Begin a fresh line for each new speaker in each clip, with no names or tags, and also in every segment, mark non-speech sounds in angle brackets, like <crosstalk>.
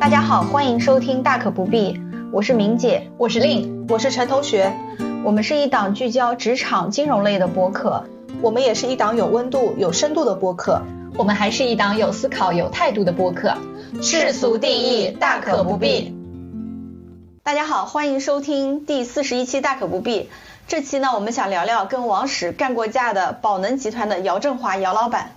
大家好，欢迎收听《大可不必》，我是明姐，
我是令，
我是陈同学。
我们是一档聚焦职场金融类的播客，
我们也是一档有温度、有深度的播客，
我们还是一档有思考、有态度的播客。
世俗定义，大可不必。
大家好，欢迎收听第四十一期《大可不必》。这期呢，我们想聊聊跟王石干过架的宝能集团的姚振华姚老板。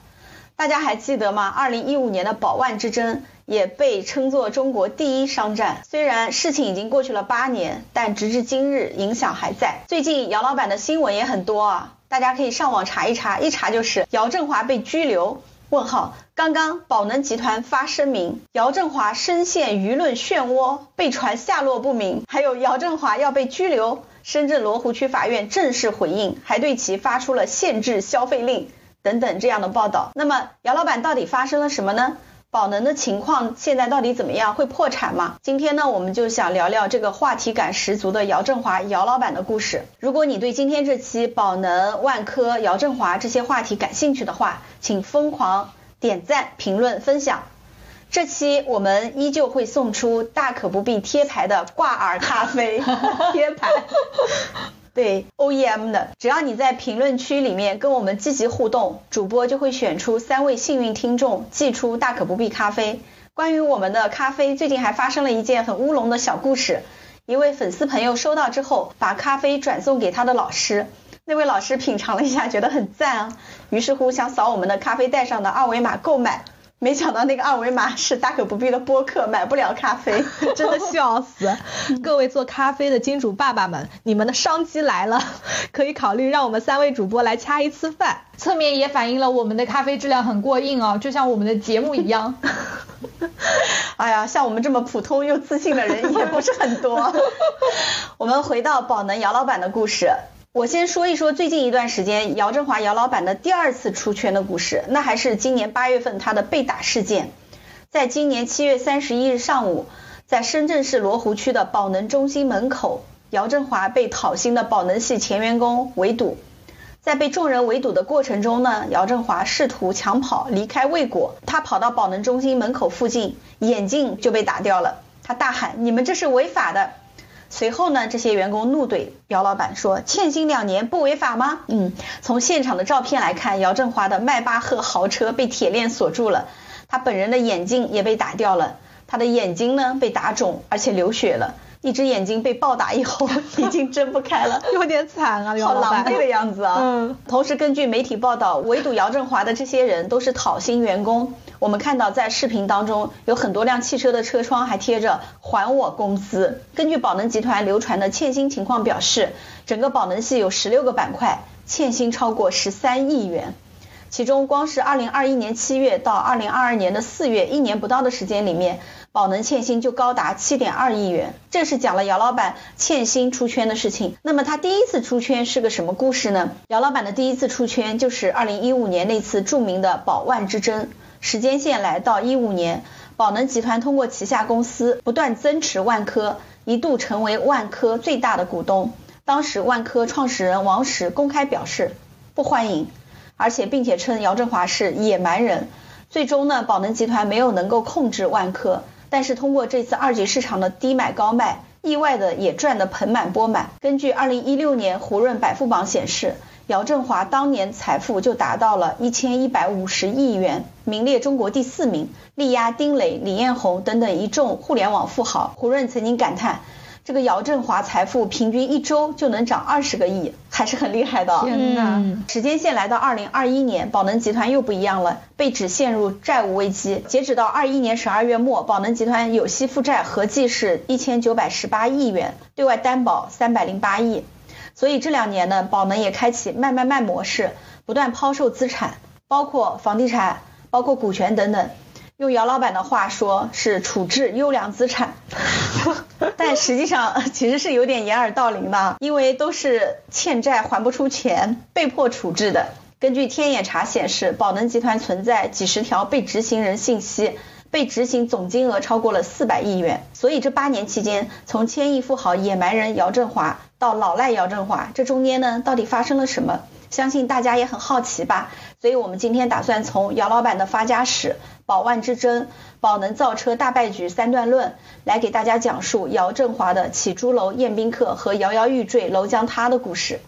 大家还记得吗？二零一五年的宝万之争。也被称作中国第一商战。虽然事情已经过去了八年，但直至今日影响还在。最近姚老板的新闻也很多啊，大家可以上网查一查，一查就是姚振华被拘留。问号。刚刚宝能集团发声明，姚振华深陷舆论漩涡，被传下落不明。还有姚振华要被拘留，深圳罗湖区法院正式回应，还对其发出了限制消费令等等这样的报道。那么姚老板到底发生了什么呢？宝能的情况现在到底怎么样？会破产吗？今天呢，我们就想聊聊这个话题感十足的姚振华姚老板的故事。如果你对今天这期宝能、万科、姚振华这些话题感兴趣的话，请疯狂点赞、评论、分享。这期我们依旧会送出大可不必贴牌的挂耳咖啡贴牌。对 OEM 的，只要你在评论区里面跟我们积极互动，主播就会选出三位幸运听众，寄出大可不必咖啡。关于我们的咖啡，最近还发生了一件很乌龙的小故事。一位粉丝朋友收到之后，把咖啡转送给他的老师，那位老师品尝了一下，觉得很赞啊，于是乎想扫我们的咖啡袋上的二维码购买。没想到那个二维码是大可不必的播客，买不了咖啡，
真的 <laughs> 笑死！<laughs> 各位做咖啡的金主爸爸们，你们的商机来了，可以考虑让我们三位主播来掐一次饭，
侧面也反映了我们的咖啡质量很过硬哦，就像我们的节目一样。<laughs>
哎呀，像我们这么普通又自信的人也不是很多。我们回到宝能姚老板的故事。我先说一说最近一段时间姚振华姚老板的第二次出圈的故事，那还是今年八月份他的被打事件。在今年七月三十一日上午，在深圳市罗湖区的宝能中心门口，姚振华被讨薪的宝能系前员工围堵。在被众人围堵的过程中呢，姚振华试图抢跑离开未果，他跑到宝能中心门口附近，眼镜就被打掉了。他大喊：“你们这是违法的！”随后呢，这些员工怒怼姚老板说：“欠薪两年不违法吗？”嗯，从现场的照片来看，姚振华的迈巴赫豪车被铁链锁住了，他本人的眼镜也被打掉了，他的眼睛呢被打肿，而且流血了。一只眼睛被暴打以后，<laughs> 已经睁不开了，
有点惨啊，
好狼狈的样子啊。嗯。同时，根据媒体报道，围堵姚振华的这些人都是讨薪员工。我们看到在视频当中，有很多辆汽车的车窗还贴着“还我工资”。根据宝能集团流传的欠薪情况表示，整个宝能系有十六个板块，欠薪超过十三亿元。其中，光是二零二一年七月到二零二二年的四月，一年不到的时间里面。宝能欠薪就高达七点二亿元，这是讲了姚老板欠薪出圈的事情。那么他第一次出圈是个什么故事呢？姚老板的第一次出圈就是二零一五年那次著名的宝万之争。时间线来到一五年，宝能集团通过旗下公司不断增持万科，一度成为万科最大的股东。当时万科创始人王石公开表示不欢迎，而且并且称姚振华是野蛮人。最终呢，宝能集团没有能够控制万科。但是通过这次二级市场的低买高卖，意外的也赚得盆满钵满。根据二零一六年胡润百富榜显示，姚振华当年财富就达到了一千一百五十亿元，名列中国第四名，力压丁磊、李彦宏等等一众互联网富豪。胡润曾经感叹。这个姚振华财富平均一周就能涨二十个亿，还是很厉害的。
天哪！
时间线来到二零二一年，宝能集团又不一样了，被指陷入债务危机。截止到二一年十二月末，宝能集团有息负债合计是一千九百十八亿元，对外担保三百零八亿。所以这两年呢，宝能也开启卖卖卖模式，不断抛售资产，包括房地产，包括股权等等。用姚老板的话说，是处置优良资产。<laughs> 但实际上其实是有点掩耳盗铃的，因为都是欠债还不出钱，被迫处置的。根据天眼查显示，宝能集团存在几十条被执行人信息，被执行总金额超过了四百亿元。所以这八年期间，从千亿富豪野蛮人姚振华到老赖姚振华，这中间呢到底发生了什么？相信大家也很好奇吧。所以我们今天打算从姚老板的发家史、宝万之争、宝能造车大败局三段论，来给大家讲述姚振华的起朱楼宴宾客和摇摇欲坠楼将塌的故事。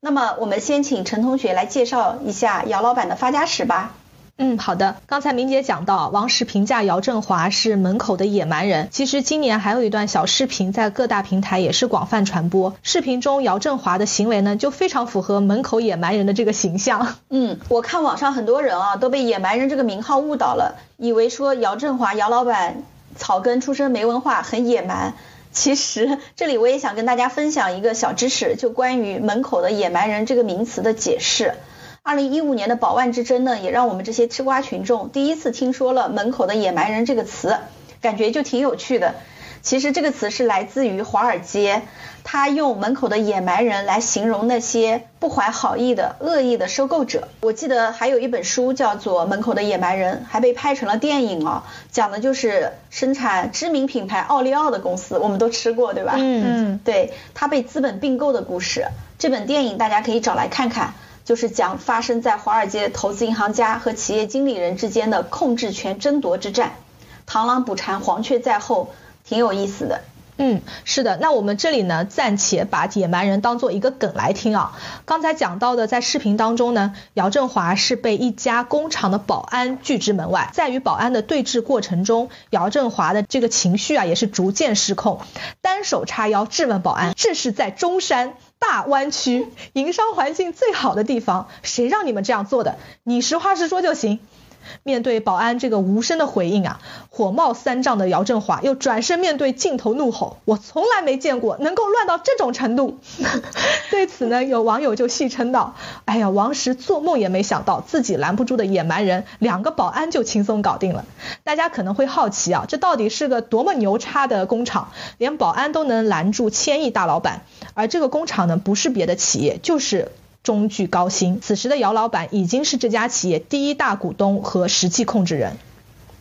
那么，我们先请陈同学来介绍一下姚老板的发家史吧。
嗯，好的。刚才明姐讲到，王石评价姚振华是门口的野蛮人。其实今年还有一段小视频在各大平台也是广泛传播。视频中姚振华的行为呢，就非常符合门口野蛮人的这个形象。<laughs>
嗯，我看网上很多人啊都被野蛮人这个名号误导了，以为说姚振华姚老板草根出身没文化很野蛮。其实这里我也想跟大家分享一个小知识，就关于门口的野蛮人这个名词的解释。二零一五年的宝万之争呢，也让我们这些吃瓜群众第一次听说了“门口的野蛮人”这个词，感觉就挺有趣的。其实这个词是来自于华尔街，他用门口的野蛮人来形容那些不怀好意的恶意的收购者。我记得还有一本书叫做《门口的野蛮人》，还被拍成了电影哦，讲的就是生产知名品牌奥利奥的公司，我们都吃过对吧？
嗯
嗯，
对，他被资本并购的故事。这本电影大家可以找来看看。就是讲发生在华尔街投资银行家和企业经理人之间的控制权争夺之战，螳螂捕蝉，黄雀在后，挺有意思的。
嗯，是的，那我们这里呢，暂且把野蛮人当做一个梗来听啊。刚才讲到的，在视频当中呢，姚振华是被一家工厂的保安拒之门外，在与保安的对峙过程中，姚振华的这个情绪啊，也是逐渐失控，单手叉腰质问保安：“这是在中山。”大湾区营商环境最好的地方，谁让你们这样做的？你实话实说就行。面对保安这个无声的回应啊，火冒三丈的姚振华又转身面对镜头怒吼：“我从来没见过能够乱到这种程度。<laughs> ”对此呢，有网友就戏称道：“哎呀，王石做梦也没想到自己拦不住的野蛮人，两个保安就轻松搞定了。”大家可能会好奇啊，这到底是个多么牛叉的工厂，连保安都能拦住千亿大老板？而这个工厂呢，不是别的企业，就是。中具高新，此时的姚老板已经是这家企业第一大股东和实际控制人。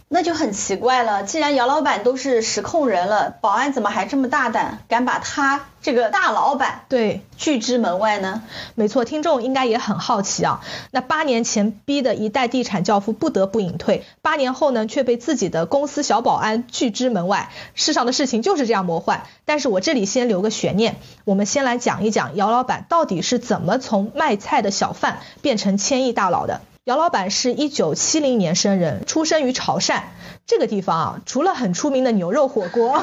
那就很奇怪了，既然姚老板都是实控人了，保安怎么还这么大胆，敢把他这个大老板
对
拒之门外呢？
没错，听众应该也很好奇啊。那八年前逼的一代地产教父不得不隐退，八年后呢却被自己的公司小保安拒之门外，世上的事情就是这样魔幻。但是我这里先留个悬念，我们先来讲一讲姚老板到底是怎么从卖菜的小贩变成千亿大佬的。姚老板是一九七零年生人，出生于潮汕这个地方啊，除了很出名的牛肉火锅，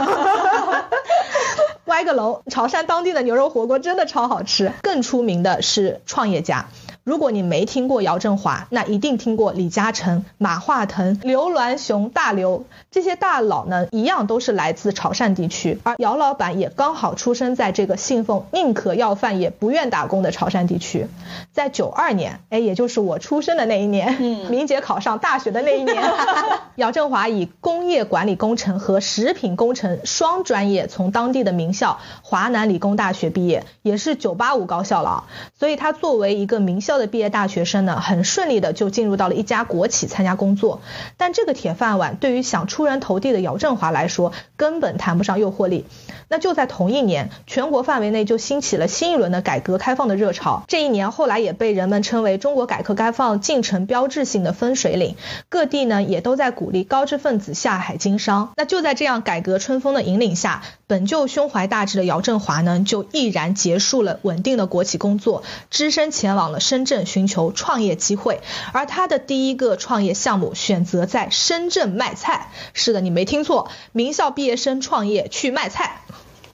<laughs> 歪个楼，潮汕当地的牛肉火锅真的超好吃。更出名的是创业家。如果你没听过姚振华，那一定听过李嘉诚、马化腾、刘銮雄、大刘这些大佬呢，一样都是来自潮汕地区。而姚老板也刚好出生在这个信奉宁可要饭也不愿打工的潮汕地区。在九二年，哎，也就是我出生的那一年，嗯，<laughs> 明姐考上大学的那一年，<laughs> 姚振华以工业管理工程和食品工程双专业从当地的名校华南理工大学毕业，也是九八五高校了。所以他作为一个名校。的毕业大学生呢，很顺利的就进入到了一家国企参加工作，但这个铁饭碗对于想出人头地的姚振华来说，根本谈不上诱惑力。那就在同一年，全国范围内就兴起了新一轮的改革开放的热潮。这一年后来也被人们称为中国改革开放进程标志性的分水岭，各地呢也都在鼓励高知分子下海经商。那就在这样改革春风的引领下，本就胸怀大志的姚振华呢，就毅然结束了稳定的国企工作，只身前往了深圳寻求创业机会。而他的第一个创业项目选择在深圳卖菜。是的，你没听错，名校毕业生创业去卖菜。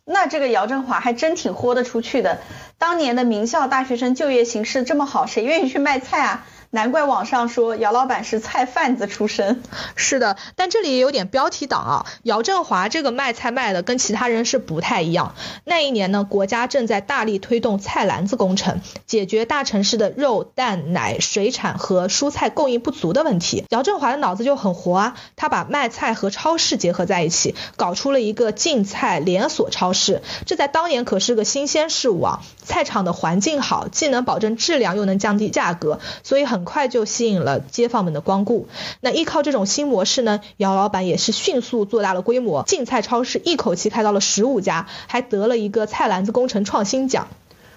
那这个姚振华还真挺豁得出去的。当年的名校大学生就业形势这么好，谁愿意去卖菜啊？难怪网上说姚老板是菜贩子出身。
是的，但这里也有点标题党啊。姚振华这个卖菜卖的跟其他人是不太一样。那一年呢，国家正在大力推动菜篮子工程，解决大城市的肉、蛋、奶、水产和蔬菜供应不足的问题。姚振华的脑子就很活啊，他把卖菜和超市结合在一起，搞出了一个净菜连锁超市。这在当年可是个新鲜事物啊。菜场的环境好，既能保证质量，又能降低价格，所以很。很快就吸引了街坊们的光顾。那依靠这种新模式呢，姚老板也是迅速做大了规模，净菜超市一口气开到了十五家，还得了一个菜篮子工程创新奖。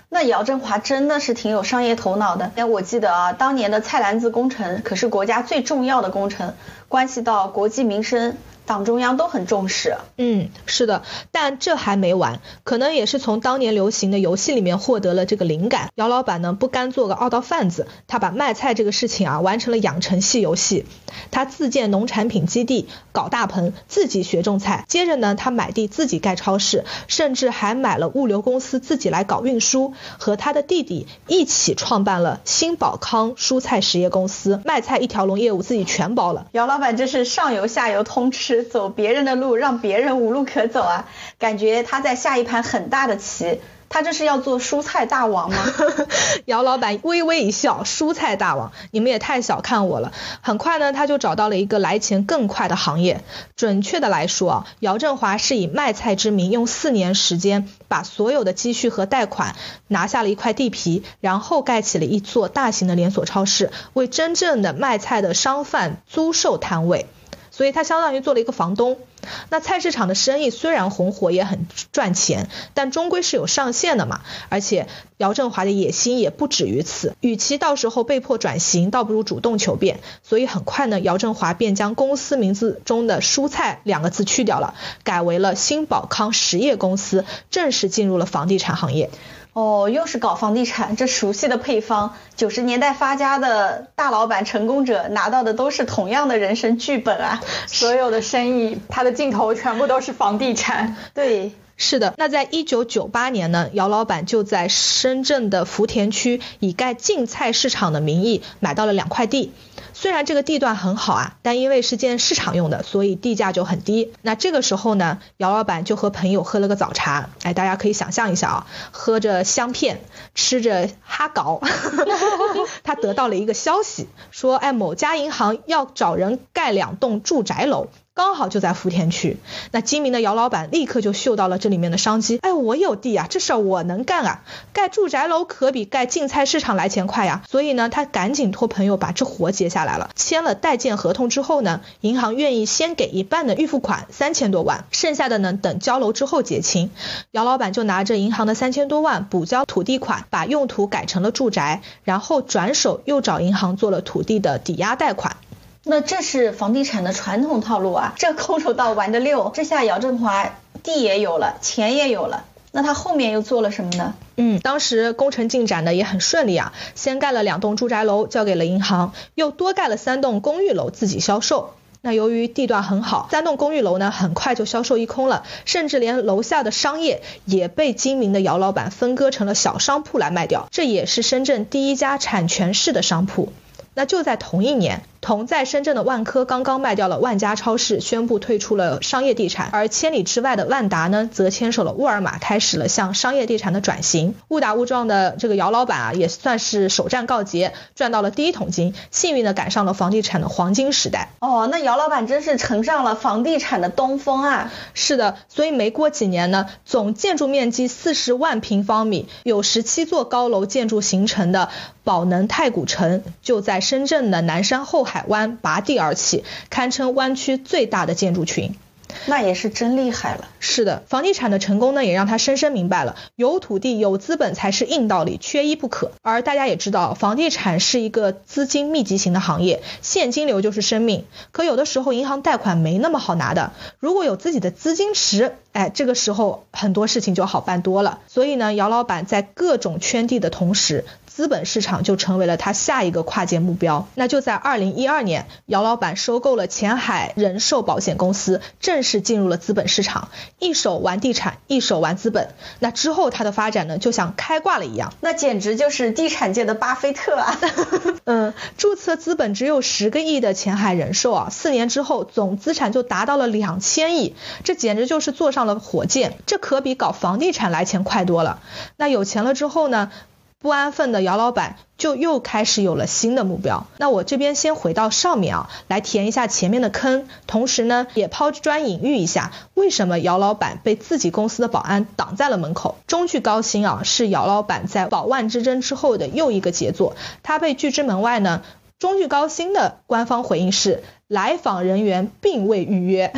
那姚振华真的是挺有商业头脑的。哎，我记得啊，当年的菜篮子工程可是国家最重要的工程，关系到国计民生。党中央都很重视，
嗯，是的，但这还没完，可能也是从当年流行的游戏里面获得了这个灵感。姚老板呢不甘做个二道贩子，他把卖菜这个事情啊完成了养成系游戏。他自建农产品基地，搞大棚，自己学种菜。接着呢，他买地自己盖超市，甚至还买了物流公司自己来搞运输。和他的弟弟一起创办了新宝康蔬菜实业公司，卖菜一条龙业务自己全包了。
姚老板这是上游下游通吃。走别人的路，让别人无路可走啊！感觉他在下一盘很大的棋。他这是要做蔬菜大王吗？<laughs>
姚老板微微一笑，蔬菜大王，你们也太小看我了。很快呢，他就找到了一个来钱更快的行业。准确的来说啊，姚振华是以卖菜之名，用四年时间把所有的积蓄和贷款拿下了一块地皮，然后盖起了一座大型的连锁超市，为真正的卖菜的商贩租售摊位。所以他相当于做了一个房东。那菜市场的生意虽然红火也很赚钱，但终归是有上限的嘛。而且姚振华的野心也不止于此，与其到时候被迫转型，倒不如主动求变。所以很快呢，姚振华便将公司名字中的“蔬菜”两个字去掉了，改为了新宝康实业公司，正式进入了房地产行业。
哦，又是搞房地产，这熟悉的配方。九十年代发家的大老板、成功者拿到的都是同样的人生剧本啊！
所有的生意，他的镜头全部都是房地产。
对，
是的。那在一九九八年呢，姚老板就在深圳的福田区以盖净菜市场的名义买到了两块地。虽然这个地段很好啊，但因为是建市场用的，所以地价就很低。那这个时候呢，姚老板就和朋友喝了个早茶，哎，大家可以想象一下啊，喝着香片，吃着哈搞，<laughs> 他得到了一个消息，说，哎，某家银行要找人盖两栋住宅楼。刚好就在福田区，那精明的姚老板立刻就嗅到了这里面的商机。哎，我有地啊，这事儿我能干啊！盖住宅楼可比盖竞菜市场来钱快呀。所以呢，他赶紧托朋友把这活接下来了。签了代建合同之后呢，银行愿意先给一半的预付款，三千多万，剩下的呢等交楼之后结清。姚老板就拿着银行的三千多万补交土地款，把用途改成了住宅，然后转手又找银行做了土地的抵押贷款。
那这是房地产的传统套路啊，这空手道玩的溜。这下姚振华地也有了，钱也有了，那他后面又做了什么呢？
嗯，当时工程进展的也很顺利啊，先盖了两栋住宅楼交给了银行，又多盖了三栋公寓楼自己销售。那由于地段很好，三栋公寓楼呢很快就销售一空了，甚至连楼下的商业也被精明的姚老板分割成了小商铺来卖掉，这也是深圳第一家产权式的商铺。那就在同一年。同在深圳的万科刚刚卖掉了万家超市，宣布退出了商业地产，而千里之外的万达呢，则牵手了沃尔玛，开始了向商业地产的转型。误打误撞的这个姚老板啊，也算是首战告捷，赚到了第一桶金，幸运的赶上了房地产的黄金时代。
哦，那姚老板真是乘上了房地产的东风啊！
是的，所以没过几年呢，总建筑面积四十万平方米，有十七座高楼建筑形成的宝能太古城，就在深圳的南山后海。海湾拔地而起，堪称湾区最大的建筑群。
那也是真厉害了。
是的，房地产的成功呢，也让他深深明白了，有土地、有资本才是硬道理，缺一不可。而大家也知道，房地产是一个资金密集型的行业，现金流就是生命。可有的时候，银行贷款没那么好拿的。如果有自己的资金池，哎，这个时候很多事情就好办多了。所以呢，姚老板在各种圈地的同时，资本市场就成为了他下一个跨界目标。那就在二零一二年，姚老板收购了前海人寿保险公司，正式进入了资本市场，一手玩地产，一手玩资本。那之后他的发展呢，就像开挂了一样，
那简直就是地产界的巴菲特啊！<laughs>
嗯，注册资本只有十个亿的前海人寿啊，四年之后总资产就达到了两千亿，这简直就是坐上了火箭，这可比搞房地产来钱快多了。那有钱了之后呢？不安分的姚老板就又开始有了新的目标。那我这边先回到上面啊，来填一下前面的坑，同时呢也抛砖引玉一下，为什么姚老板被自己公司的保安挡在了门口？中炬高新啊，是姚老板在保万之争之后的又一个杰作。他被拒之门外呢，中炬高新的官方回应是来访人员并未预约。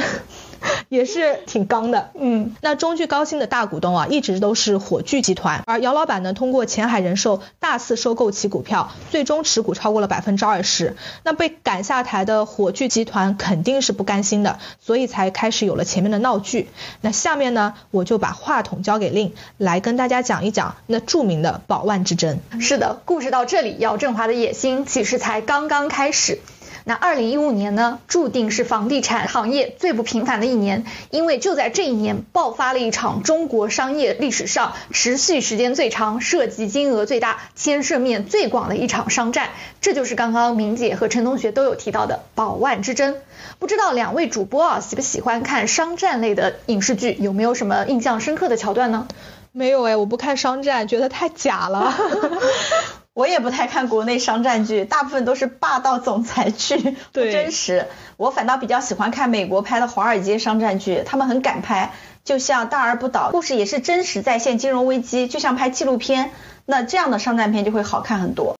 也是挺刚的。
嗯，
那中炬高新的大股东啊，一直都是火炬集团，而姚老板呢，通过前海人寿大肆收购其股票，最终持股超过了百分之二十。那被赶下台的火炬集团肯定是不甘心的，所以才开始有了前面的闹剧。那下面呢，我就把话筒交给令，来跟大家讲一讲那著名的宝万之争。
是的，故事到这里，姚振华的野心其实才刚刚开始。那二零一五年呢，注定是房地产行业最不平凡的一年，因为就在这一年爆发了一场中国商业历史上持续时间最长、涉及金额最大、牵涉面最广的一场商战，这就是刚刚明姐和陈同学都有提到的宝万之争。不知道两位主播啊喜不喜欢看商战类的影视剧，有没有什么印象深刻的桥段呢？
没有哎，我不看商战，觉得太假了。<laughs>
我也不太看国内商战剧，大部分都是霸道总裁剧，<laughs> 不真实。我反倒比较喜欢看美国拍的华尔街商战剧，他们很敢拍，就像大而不倒，故事也是真实再现金融危机，就像拍纪录片。那这样的商战片就会好看很多。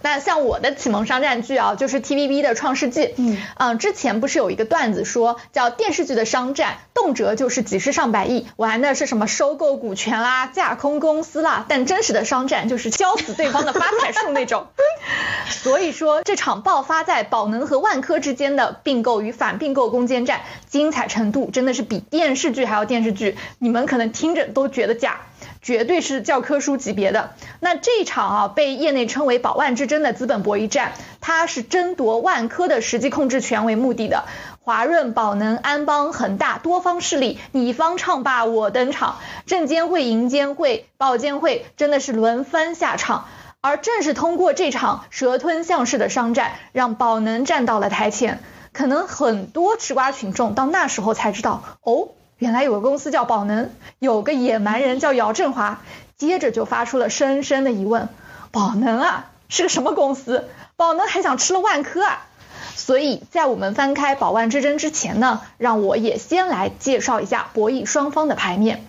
那像我的启蒙商战剧啊，就是 TVB 的《创世纪》。嗯嗯，之前不是有一个段子说，叫电视剧的商战，动辄就是几十上百亿，玩的是什么收购股权啦、架空公司啦，但真实的商战就是敲死对方的发财树那种。<laughs> 所以说，这场爆发在宝能和万科之间的并购与反并购攻坚战，精彩程度真的是比电视剧还要电视剧，你们可能听着都觉得假。绝对是教科书级别的。那这场啊，被业内称为“宝万之争”的资本博弈战，它是争夺万科的实际控制权为目的的。华润、宝能、安邦、恒大多方势力，你方唱罢我登场，证监会、银监会、保监会真的是轮番下场。而正是通过这场蛇吞象式的商战，让宝能站到了台前。可能很多吃瓜群众到那时候才知道，哦。原来有个公司叫宝能，有个野蛮人叫姚振华，接着就发出了深深的疑问：宝能啊，是个什么公司？宝能还想吃了万科啊？所以在我们翻开宝万之争之前呢，让我也先来介绍一下博弈双方的牌面。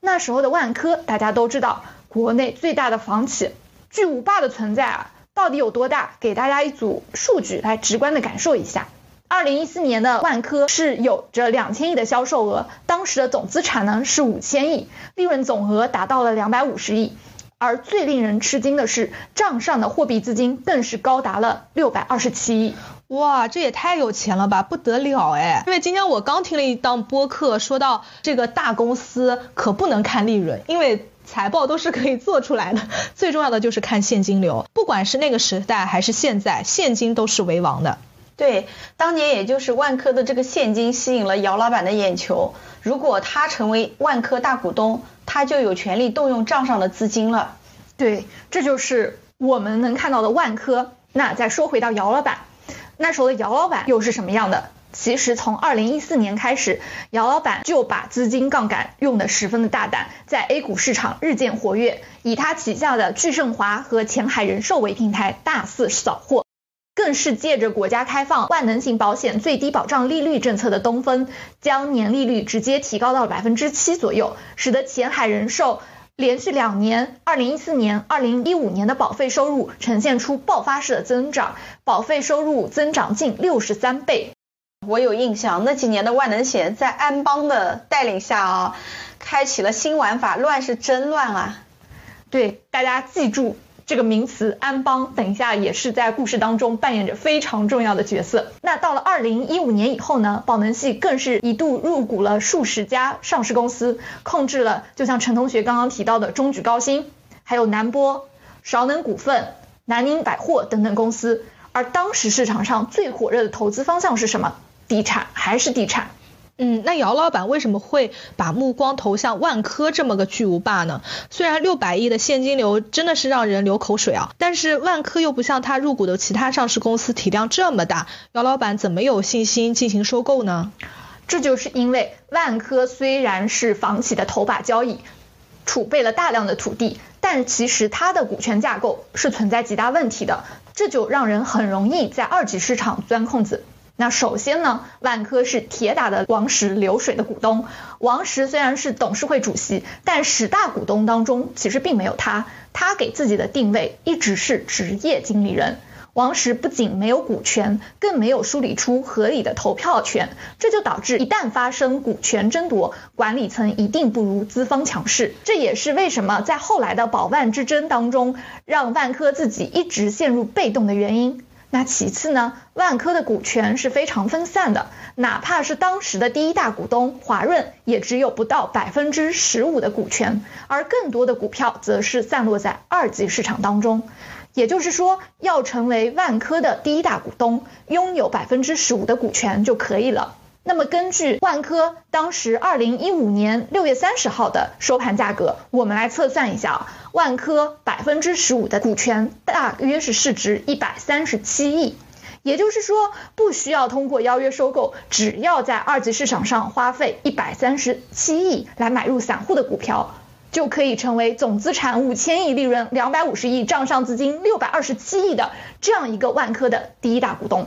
那时候的万科，大家都知道，国内最大的房企，巨无霸的存在啊，到底有多大？给大家一组数据来直观的感受一下。二零一四年的万科是有着两千亿的销售额，当时的总资产呢是五千亿，利润总额达到了两百五十亿。而最令人吃惊的是，账上的货币资金更是高达了六百二十七亿。
哇，这也太有钱了吧，不得了哎！因为今天我刚听了一档播客，说到这个大公司可不能看利润，因为财报都是可以做出来的，<laughs> 最重要的就是看现金流。不管是那个时代还是现在，现金都是为王的。
对，当年也就是万科的这个现金吸引了姚老板的眼球。如果他成为万科大股东，他就有权利动用账上的资金了。
对，这就是我们能看到的万科。那再说回到姚老板，那时候的姚老板又是什么样的？其实从二零一四年开始，姚老板就把资金杠杆用得十分的大胆，在 A 股市场日渐活跃，以他旗下的聚盛华和前海人寿为平台，大肆扫货。更是借着国家开放万能型保险最低保障利率政策的东风，将年利率直接提高到了百分之七左右，使得前海人寿连续两年，二零一四年、二零一五年的保费收入呈现出爆发式的增长，保费收入增长近六十三倍。
我有印象，那几年的万能险在安邦的带领下啊，开启了新玩法，乱是真乱啊！
对，大家记住。这个名词安邦，等一下也是在故事当中扮演着非常重要的角色。那到了二零一五年以后呢，宝能系更是一度入股了数十家上市公司，控制了就像陈同学刚刚提到的中举高新，还有南波、韶能股份、南宁百货等等公司。而当时市场上最火热的投资方向是什么？地产还是地产？
嗯，那姚老板为什么会把目光投向万科这么个巨无霸呢？虽然六百亿的现金流真的是让人流口水啊，但是万科又不像他入股的其他上市公司体量这么大，姚老板怎么有信心进行收购呢？
这就是因为万科虽然是房企的头把交椅，储备了大量的土地，但其实它的股权架构是存在极大问题的，这就让人很容易在二级市场钻空子。那首先呢，万科是铁打的王石流水的股东。王石虽然是董事会主席，但十大股东当中其实并没有他。他给自己的定位一直是职业经理人。王石不仅没有股权，更没有梳理出合理的投票权，这就导致一旦发生股权争夺，管理层一定不如资方强势。这也是为什么在后来的保万之争当中，让万科自己一直陷入被动的原因。那其次呢，万科的股权是非常分散的，哪怕是当时的第一大股东华润，也只有不到百分之十五的股权，而更多的股票则是散落在二级市场当中。也就是说，要成为万科的第一大股东，拥有百分之十五的股权就可以了。那么根据万科当时二零一五年六月三十号的收盘价格，我们来测算一下啊，万科百分之十五的股权大约是市值一百三十七亿。也就是说，不需要通过邀约收购，只要在二级市场上花费一百三十七亿来买入散户的股票。就可以成为总资产五千亿、利润两百五十亿、账上资金六百二十七亿的这样一个万科的第一大股东。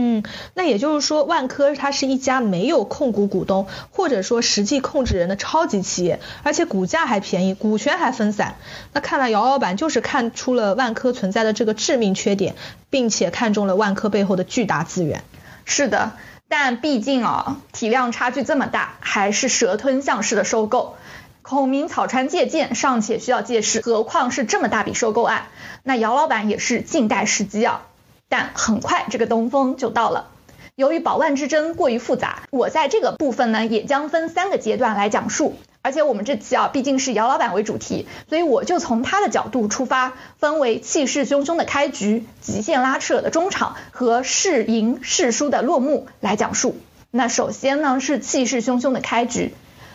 嗯，那也就是说，万科它是一家没有控股股东或者说实际控制人的超级企业，而且股价还便宜，股权还分散。那看来姚老板就是看出了万科存在的这个致命缺点，并且看中了万科背后的巨大资源。
是的，但毕竟啊，体量差距这么大，还是蛇吞象式的收购。孔明草船借箭尚且需要借势，何况是这么大笔收购案？那姚老板也是静待时机啊。但很快这个东风就到了。由于保万之争过于复杂，我在这个部分呢也将分三个阶段来讲述。而且我们这期啊毕竟是姚老板为主题，所以我就从他的角度出发，分为气势汹汹的开局、极限拉扯的中场和是赢是输的落幕来讲述。那首先呢是气势汹汹的开局。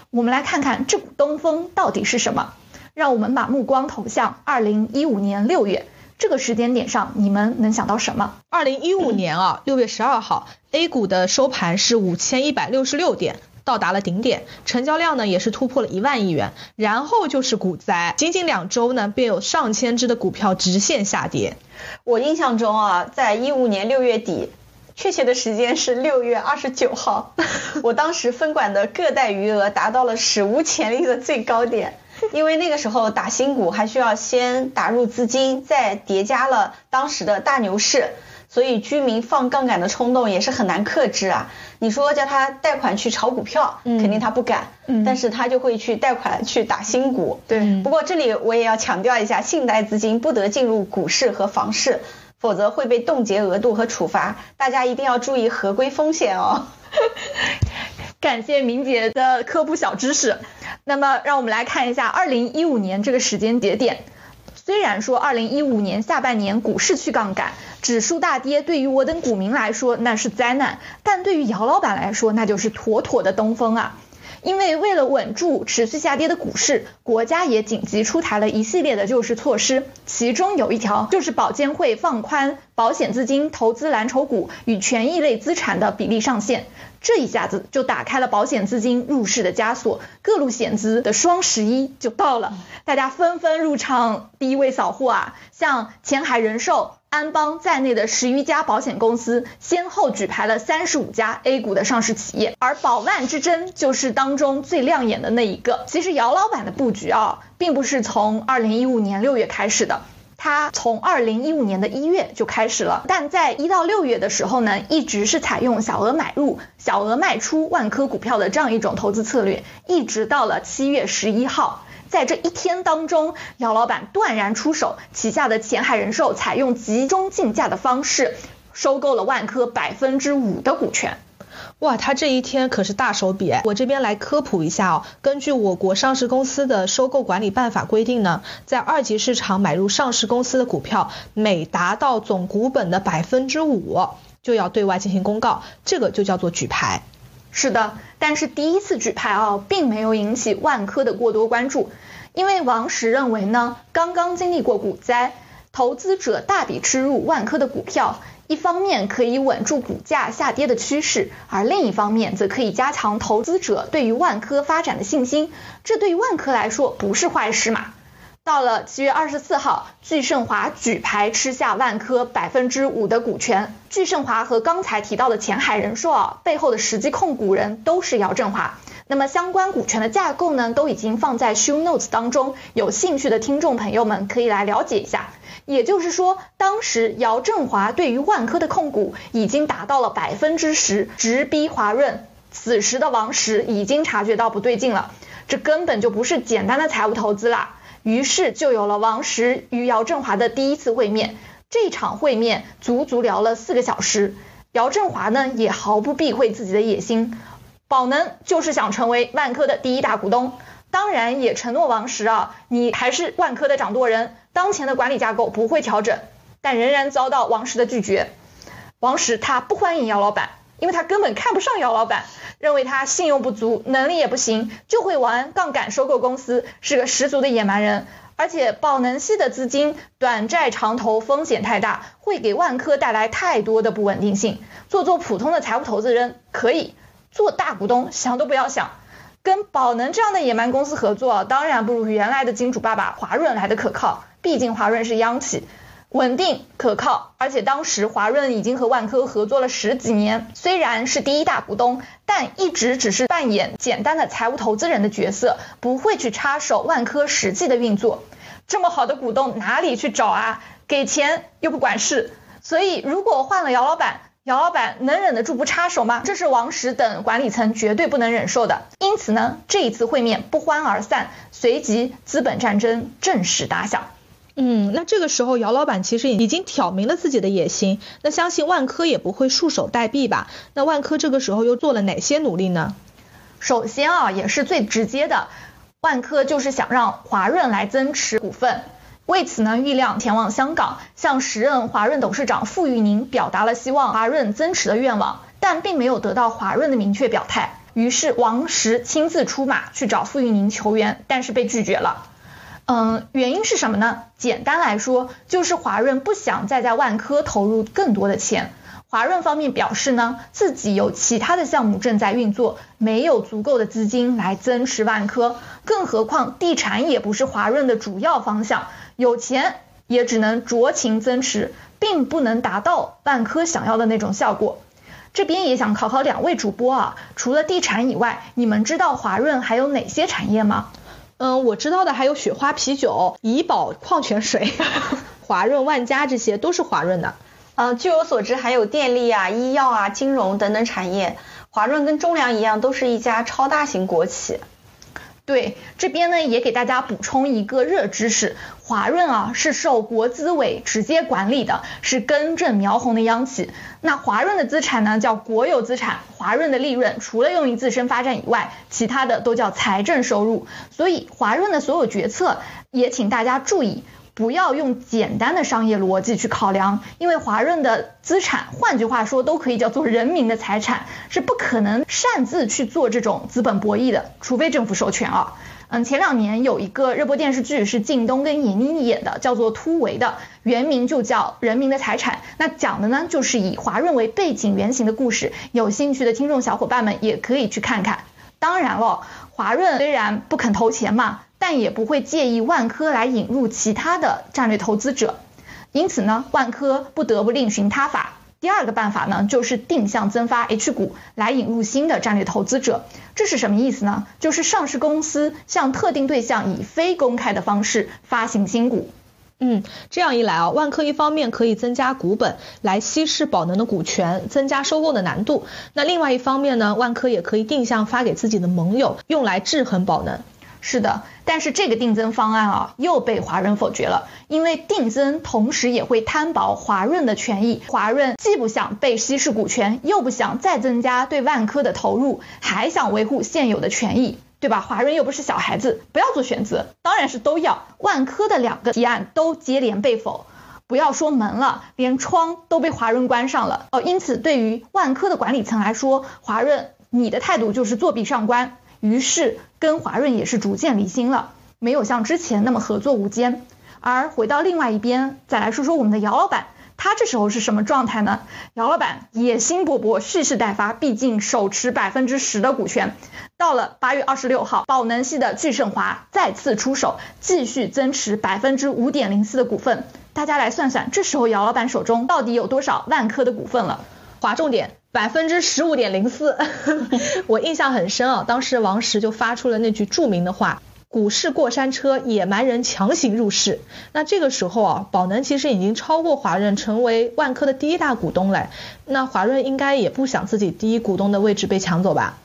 我们来看看这股东风到底是什么？让我们把目光投向二零一五年六月这个时间点上，你们能想到什么？
二零一五年啊，六月十二号，A 股的收盘是五千一百六十六点，到达了顶点，成交量呢也是突破了一万亿元。然后就是股灾，仅仅两周呢，便有上千只的股票直线下跌。
我印象中啊，在一五年六月底。确切的时间是六月二十九号，<laughs> 我当时分管的个贷余额达到了史无前例的最高点，因为那个时候打新股还需要先打入资金，再叠加了当时的大牛市，所以居民放杠杆的冲动也是很难克制啊。你说叫他贷款去炒股票，肯定他不敢，但是他就会去贷款去打新股。
对，
不过这里我也要强调一下，信贷资金不得进入股市和房市。否则会被冻结额度和处罚，大家一定要注意合规风险哦。
感谢明姐的科普小知识。那么，让我们来看一下二零一五年这个时间节点。虽然说二零一五年下半年股市去杠杆，指数大跌，对于我等股民来说那是灾难，但对于姚老板来说那就是妥妥的东风啊。因为为了稳住持续下跌的股市，国家也紧急出台了一系列的救市措施，其中有一条就是保监会放宽保险资金投资蓝筹股与权益类资产的比例上限，这一下子就打开了保险资金入市的枷锁，各路险资的双十一就到了，大家纷纷入场第一位扫货啊，像前海人寿。安邦在内的十余家保险公司先后举牌了三十五家 A 股的上市企业，而保万之争就是当中最亮眼的那一个。其实姚老板的布局啊，并不是从二零一五年六月开始的，他从二零一五年的一月就开始了，但在一到六月的时候呢，一直是采用小额买入、小额卖出万科股票的这样一种投资策略，一直到了七月十一号。在这一天当中，姚老板断然出手，旗下的前海人寿采用集中竞价的方式收购了万科百分之五的股权。
哇，他这一天可是大手笔！我这边来科普一下哦，根据我国上市公司的收购管理办法规定呢，在二级市场买入上市公司的股票，每达到总股本的百分之五，就要对外进行公告，这个就叫做举牌。
是的，但是第一次举牌啊，并没有引起万科的过多关注，因为王石认为呢，刚刚经历过股灾，投资者大笔吃入万科的股票，一方面可以稳住股价下跌的趋势，而另一方面则可以加强投资者对于万科发展的信心，这对于万科来说不是坏事嘛。到了七月二十四号，钜盛华举牌吃下万科百分之五的股权。钜盛华和刚才提到的前海人寿啊，背后的实际控股人都是姚振华。那么相关股权的架构呢，都已经放在 show notes 当中，有兴趣的听众朋友们可以来了解一下。也就是说，当时姚振华对于万科的控股已经达到了百分之十，直逼华润。此时的王石已经察觉到不对劲了，这根本就不是简单的财务投资啦。于是就有了王石与姚振华的第一次会面。这场会面足足聊了四个小时。姚振华呢也毫不避讳自己的野心，宝能就是想成为万科的第一大股东，当然也承诺王石啊，你还是万科的掌舵人，当前的管理架构不会调整，但仍然遭到王石的拒绝。王石他不欢迎姚老板，因为他根本看不上姚老板，认为他信用不足，能力也不行，就会玩杠杆收购公司，是个十足的野蛮人。而且宝能系的资金短债长投风险太大，会给万科带来太多的不稳定性。做做普通的财务投资人可以，做大股东想都不要想。跟宝能这样的野蛮公司合作，当然不如原来的金主爸爸华润来的可靠。毕竟华润是央企。稳定可靠，而且当时华润已经和万科合作了十几年，虽然是第一大股东，但一直只是扮演简单的财务投资人的角色，不会去插手万科实际的运作。这么好的股东哪里去找啊？给钱又不管事，所以如果换了姚老板，姚老板能忍得住不插手吗？这是王石等管理层绝对不能忍受的。因此呢，这一次会面不欢而散，随即资本战争正式打响。
嗯，那这个时候姚老板其实已经挑明了自己的野心，那相信万科也不会束手待毙吧？那万科这个时候又做了哪些努力呢？
首先啊，也是最直接的，万科就是想让华润来增持股份，为此呢，郁亮前往香港，向时任华润董事长傅玉宁表达了希望华润增持的愿望，但并没有得到华润的明确表态。于是王石亲自出马去找傅玉宁求援，但是被拒绝了。嗯，原因是什么呢？简单来说，就是华润不想再在万科投入更多的钱。华润方面表示呢，自己有其他的项目正在运作，没有足够的资金来增持万科。更何况地产也不是华润的主要方向，有钱也只能酌情增持，并不能达到万科想要的那种效果。这边也想考考两位主播啊，除了地产以外，你们知道华润还有哪些产业吗？
嗯，我知道的还有雪花啤酒、怡宝矿泉水、<laughs> 华润万家，这些都是华润的。
嗯，据我所知，还有电力啊、医药啊、金融等等产业。华润跟中粮一样，都是一家超大型国企。
对，这边呢也给大家补充一个热知识，华润啊是受国资委直接管理的，是根正苗红的央企。那华润的资产呢叫国有资产，华润的利润除了用于自身发展以外，其他的都叫财政收入。所以华润的所有决策也请大家注意。不要用简单的商业逻辑去考量，因为华润的资产，换句话说都可以叫做人民的财产，是不可能擅自去做这种资本博弈的，除非政府授权啊。嗯，前两年有一个热播电视剧是靳东跟闫妮演的，叫做《突围》的，原名就叫《人民的财产》，那讲的呢就是以华润为背景原型的故事，有兴趣的听众小伙伴们也可以去看看。当然了，华润虽然不肯投钱嘛。但也不会介意万科来引入其他的战略投资者，因此呢，万科不得不另寻他法。第二个办法呢，就是定向增发 H 股来引入新的战略投资者。这是什么意思呢？就是上市公司向特定对象以非公开的方式发行新股。
嗯，这样一来啊，万科一方面可以增加股本来稀释宝能的股权，增加收购的难度；那另外一方面呢，万科也可以定向发给自己的盟友，用来制衡宝能。
是的，但是这个定增方案啊又被华润否决了，因为定增同时也会摊薄华润的权益，华润既不想被稀释股权，又不想再增加对万科的投入，还想维护现有的权益，对吧？华润又不是小孩子，不要做选择，当然是都要。万科的两个提案都接连被否，不要说门了，连窗都被华润关上了哦。因此，对于万科的管理层来说，华润你的态度就是作壁上观。于是跟华润也是逐渐离心了，没有像之前那么合作无间。而回到另外一边，再来说说我们的姚老板，他这时候是什么状态呢？姚老板野心勃勃，蓄势待发，毕竟手持百分之十的股权。到了八月二十六号，宝能系的巨盛华再次出手，继续增持百分之五点零四的股份。大家来算算，这时候姚老板手中到底有多少万科的股份了？
划重点。百分之十五点零四，<laughs> 我印象很深啊。当时王石就发出了那句著名的话：“股市过山车，野蛮人强行入市。那这个时候啊，宝能其实已经超过华润，成为万科的第一大股东了。那华润应该也不想自己第一股东的位置被抢走吧？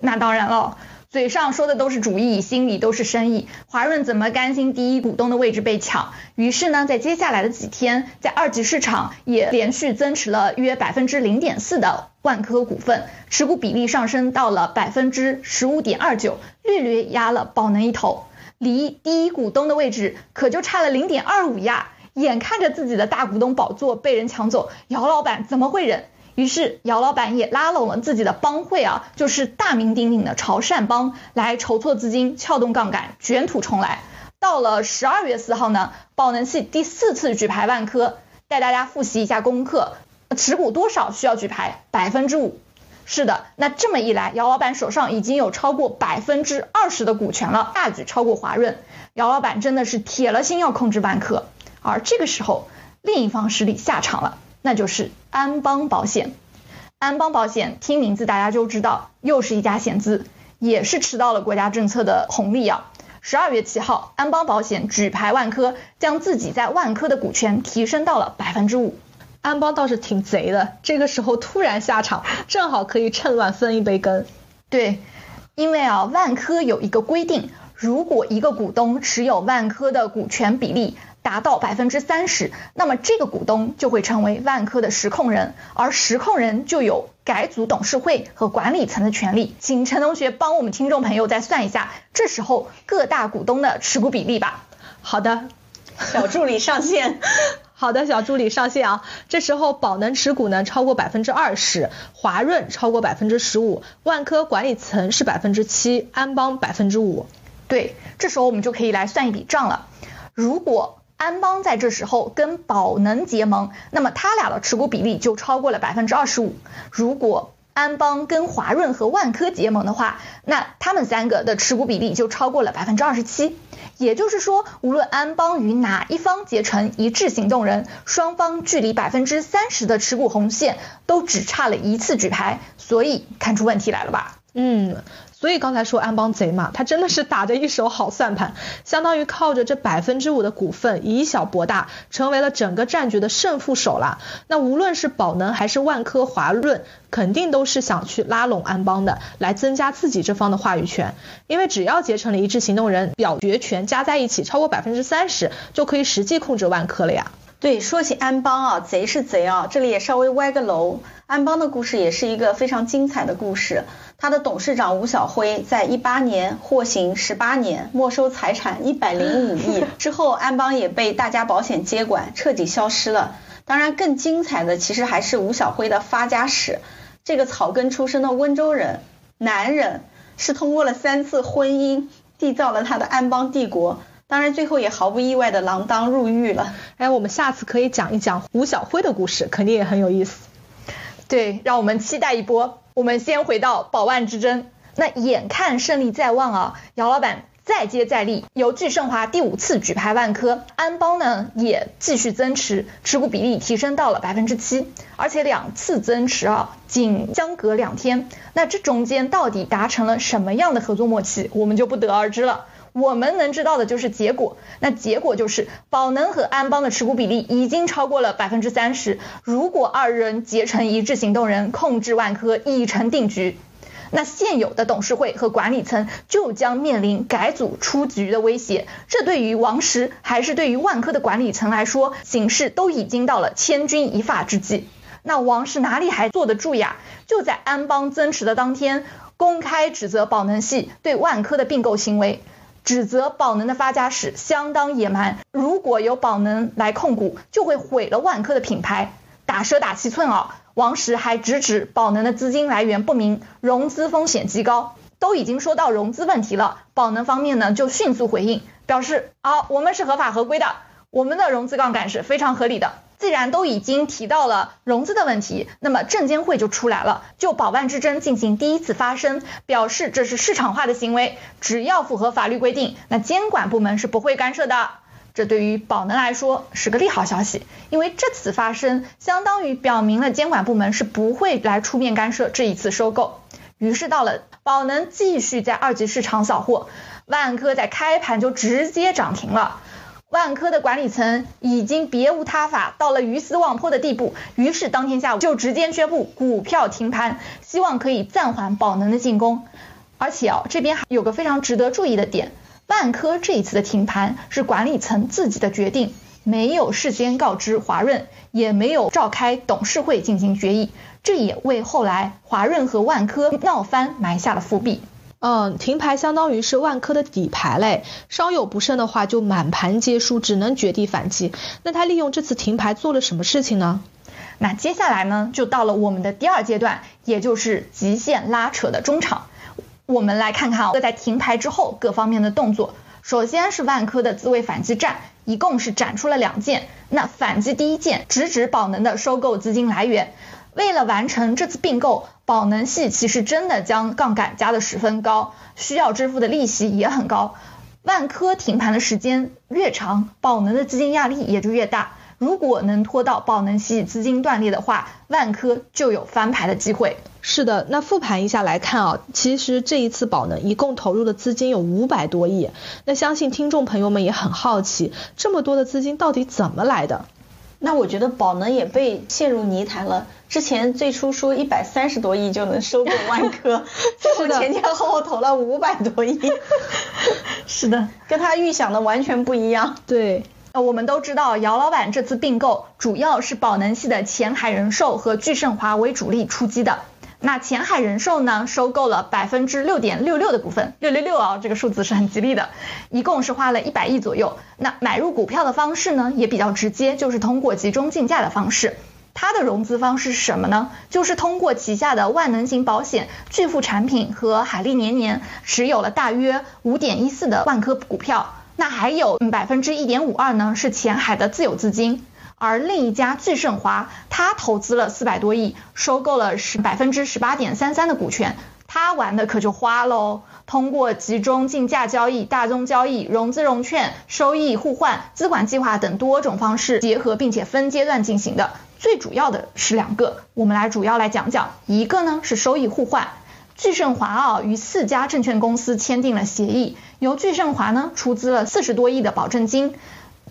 那当然了。嘴上说的都是主意，心里都是生意。华润怎么甘心第一股东的位置被抢？于是呢，在接下来的几天，在二级市场也连续增持了约百分之零点四的万科股份，持股比例上升到了百分之十五点二九，略略压了宝能一头。离第一股东的位置可就差了零点二五呀！眼看着自己的大股东宝座被人抢走，姚老板怎么会忍？于是姚老板也拉拢了自己的帮会啊，就是大名鼎鼎的潮汕帮，来筹措资金、撬动杠杆、卷土重来。到了十二月四号呢，宝能系第四次举牌万科，带大家复习一下功课，持股多少需要举牌？百分之五。是的，那这么一来，姚老板手上已经有超过百分之二十的股权了，大举超过华润。姚老板真的是铁了心要控制万科。而这个时候，另一方势力下场了。那就是安邦保险，安邦保险听名字大家就知道，又是一家险资，也是吃到了国家政策的红利啊。十二月七号，安邦保险举牌万科，将自己在万科的股权提升到了百分之五。
安邦倒是挺贼的，这个时候突然下场，正好可以趁乱分一杯羹。
对，因为啊，万科有一个规定，如果一个股东持有万科的股权比例。达到百分之三十，那么这个股东就会成为万科的实控人，而实控人就有改组董事会和管理层的权利。请陈同学帮我们听众朋友再算一下，这时候各大股东的持股比例吧。
好的，
小助理上线。<laughs>
好的，小助理上线啊。这时候宝能持股呢超过百分之二十，华润超过百分之十五，万科管理层是百分之七，安邦百分之五。
对，这时候我们就可以来算一笔账了。如果安邦在这时候跟宝能结盟，那么他俩的持股比例就超过了百分之二十五。如果安邦跟华润和万科结盟的话，那他们三个的持股比例就超过了百分之二十七。也就是说，无论安邦与哪一方结成一致行动人，双方距离百分之三十的持股红线都只差了一次举牌，所以看出问题来了吧？
嗯。所以刚才说安邦贼嘛，他真的是打着一手好算盘，相当于靠着这百分之五的股份以小博大，成为了整个战局的胜负手了。那无论是宝能还是万科、华润，肯定都是想去拉拢安邦的，来增加自己这方的话语权。因为只要结成了一致行动人，表决权加在一起超过百分之三十，就可以实际控制万科了呀。
对，说起安邦啊，贼是贼啊，这里也稍微歪个楼。安邦的故事也是一个非常精彩的故事。他的董事长吴晓辉在一八年获刑十八年，没收财产一百零五亿 <laughs> 之后，安邦也被大家保险接管，彻底消失了。当然，更精彩的其实还是吴晓辉的发家史。这个草根出身的温州人男人，是通过了三次婚姻缔造了他的安邦帝国。当然，最后也毫不意外的锒铛入狱了。
哎，我们下次可以讲一讲吴晓辉的故事，肯定也很有意思。
对，让我们期待一波。我们先回到宝万之争，那眼看胜利在望啊，姚老板再接再厉，由聚盛华第五次举牌万科，安邦呢也继续增持，持股比例提升到了百分之七，而且两次增持啊，仅相隔两天，那这中间到底达成了什么样的合作默契，我们就不得而知了。我们能知道的就是结果，那结果就是宝能和安邦的持股比例已经超过了百分之三十。如果二人结成一致行动人，控制万科已成定局，那现有的董事会和管理层就将面临改组出局的威胁。这对于王石还是对于万科的管理层来说，形势都已经到了千钧一发之际。那王石哪里还坐得住呀？就在安邦增持的当天，公开指责宝能系对万科的并购行为。指责宝能的发家史相当野蛮，如果由宝能来控股，就会毁了万科的品牌。打蛇打七寸啊！王石还直指宝能的资金来源不明，融资风险极高。都已经说到融资问题了，宝能方面呢就迅速回应，表示啊，我们是合法合规的，我们的融资杠杆是非常合理的。既然都已经提到了融资的问题，那么证监会就出来了，就宝万之争进行第一次发声，表示这是市场化的行为，只要符合法律规定，那监管部门是不会干涉的。这对于宝能来说是个利好消息，因为这次发声相当于表明了监管部门是不会来出面干涉这一次收购。于是到了宝能继续在二级市场扫货，万科在开盘就直接涨停了。万科的管理层已经别无他法，到了鱼死网破的地步，于是当天下午就直接宣布股票停盘，希望可以暂缓宝能的进攻。而且哦，这边还有个非常值得注意的点，万科这一次的停盘是管理层自己的决定，没有事先告知华润，也没有召开董事会进行决议，这也为后来华润和万科闹翻埋下了伏笔。
嗯，停牌相当于是万科的底牌嘞，稍有不慎的话就满盘皆输，只能绝地反击。那他利用这次停牌做了什么事情呢？
那接下来呢，就到了我们的第二阶段，也就是极限拉扯的中场。我们来看看啊在停牌之后各方面的动作。首先是万科的自卫反击战，一共是展出了两件。那反击第一件直指宝能的收购资金来源。为了完成这次并购，宝能系其实真的将杠杆加得十分高，需要支付的利息也很高。万科停盘的时间越长，宝能的资金压力也就越大。如果能拖到宝能系资金断裂的话，万科就有翻牌的机会。
是的，那复盘一下来看啊，其实这一次宝能一共投入的资金有五百多亿。那相信听众朋友们也很好奇，这么多的资金到底怎么来的？
那我觉得宝能也被陷入泥潭了。之前最初说一百三十多亿就能收购万 <laughs> 科，最后前前后后投了五百多亿。<laughs>
是的，<laughs>
跟他预想的完全不一样。
对，
呃，我们都知道姚老板这次并购主要是宝能系的前海人寿和聚盛华为主力出击的。那前海人寿呢，收购了百分之六点六六的股份，六六六啊，这个数字是很吉利的，一共是花了一百亿左右。那买入股票的方式呢，也比较直接，就是通过集中竞价的方式。它的融资方式是什么呢？就是通过旗下的万能型保险、巨富产品和海利年年持有了大约五点一四的万科股票，那还有百分之一点五二呢，是前海的自有资金。而另一家聚盛华，他投资了四百多亿，收购了十百分之十八点三三的股权，他玩的可就花喽。通过集中竞价交易、大宗交易、融资融券、收益互换、资管计划等多种方式结合，并且分阶段进行的。最主要的是两个，我们来主要来讲讲。一个呢是收益互换，聚盛华啊与四家证券公司签订了协议，由聚盛华呢出资了四十多亿的保证金。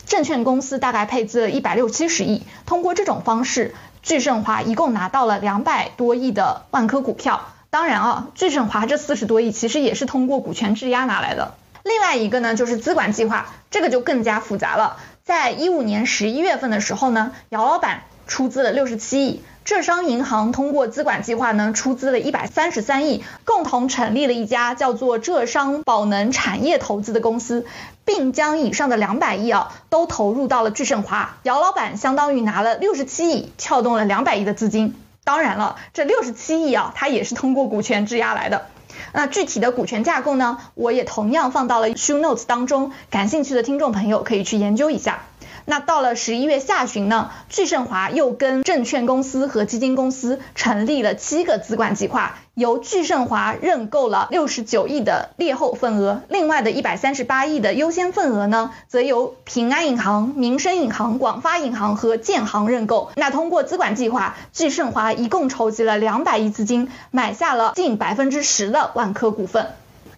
证券公司大概配资了一百六七十亿，通过这种方式，钜盛华一共拿到了两百多亿的万科股票。当然啊，钜盛华这四十多亿其实也是通过股权质押拿来的。另外一个呢，就是资管计划，这个就更加复杂了。在一五年十一月份的时候呢，姚老板出资了六十七亿。浙商银行通过资管计划呢，出资了一百三十三亿，共同成立了一家叫做浙商宝能产业投资的公司，并将以上的两百亿啊都投入到了聚盛华。姚老板相当于拿了六十七亿，撬动了两百亿的资金。当然了，这六十七亿啊，他也是通过股权质押来的。那具体的股权架构呢，我也同样放到了 show notes 当中，感兴趣的听众朋友可以去研究一下。那到了十一月下旬呢，聚盛华又跟证券公司和基金公司成立了七个资管计划，由聚盛华认购了六十九亿的劣后份额，另外的一百三十八亿的优先份额呢，则由平安银行、民生银行、广发银行和建行认购。那通过资管计划，聚盛华一共筹集了两百亿资金，买下了近百分之十的万科股份。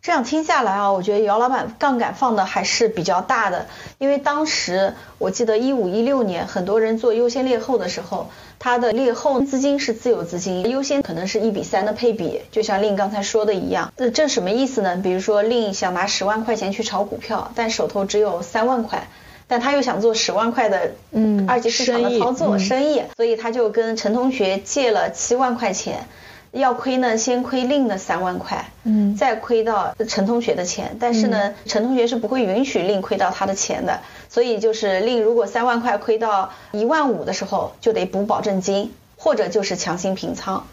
这样听下来啊，我觉得姚老板杠杆放的还是比较大的，因为当时我记得一五一六年，很多人做优先劣后的时候，他的劣后资金是自有资金，优先可能是一比三的配比，就像令刚才说的一样。那这什么意思呢？比如说令想拿十万块钱去炒股票，但手头只有三万块，但他又想做十万块的嗯二级市场的操作生意，所以他就跟陈同学借了七万块钱。要亏呢，先亏令的三万块，嗯，再亏到陈同学的钱，但是呢，陈同学是不会允许令亏到他的钱的，所以就是令如果三万块亏到一万五的时候，就得补保证金，或者就是强行平仓。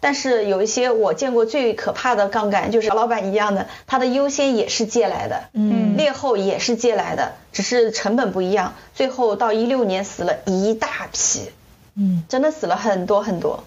但是有一些我见过最可怕的杠杆，就是老板一样的，他的优先也是借来的，嗯，劣后也是借来的，只是成本不一样，最后到一六年死了一大批，嗯，真的死了很多很多。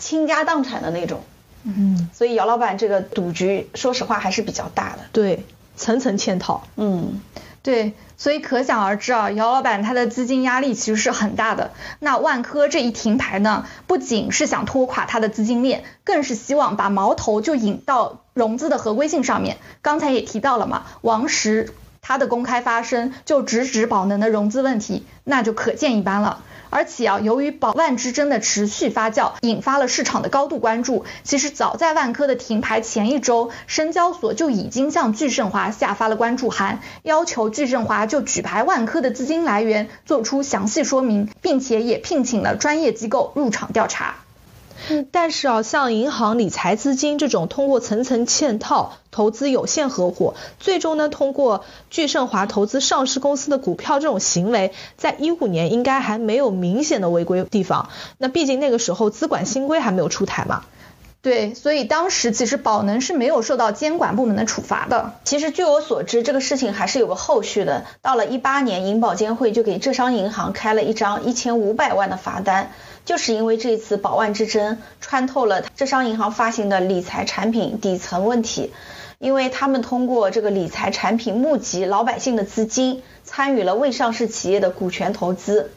倾家荡产的那种，嗯，所以姚老板这个赌局，说实话还是比较大的。
对，层层嵌套。
嗯，
对，所以可想而知啊，姚老板他的资金压力其实是很大的。那万科这一停牌呢，不仅是想拖垮他的资金链，更是希望把矛头就引到融资的合规性上面。刚才也提到了嘛，王石他的公开发声就直指宝能的融资问题，那就可见一斑了。而且啊，由于宝万之争的持续发酵，引发了市场的高度关注。其实早在万科的停牌前一周，深交所就已经向钜盛华下发了关注函，要求钜盛华就举牌万科的资金来源做出详细说明，并且也聘请了专业机构入场调查。
但是啊，像银行理财资金这种通过层层嵌套投资有限合伙，最终呢通过聚盛华投资上市公司的股票这种行为，在一五年应该还没有明显的违规地方。那毕竟那个时候资管新规还没有出台嘛。
对，所以当时其实宝能是没有受到监管部门的处罚的。
其实据我所知，这个事情还是有个后续的。到了一八年，银保监会就给浙商银行开了一张一千五百万的罚单。就是因为这次宝万之争穿透了浙商银行发行的理财产品底层问题，因为他们通过这个理财产品募集老百姓的资金，参与了未上市企业的股权投资。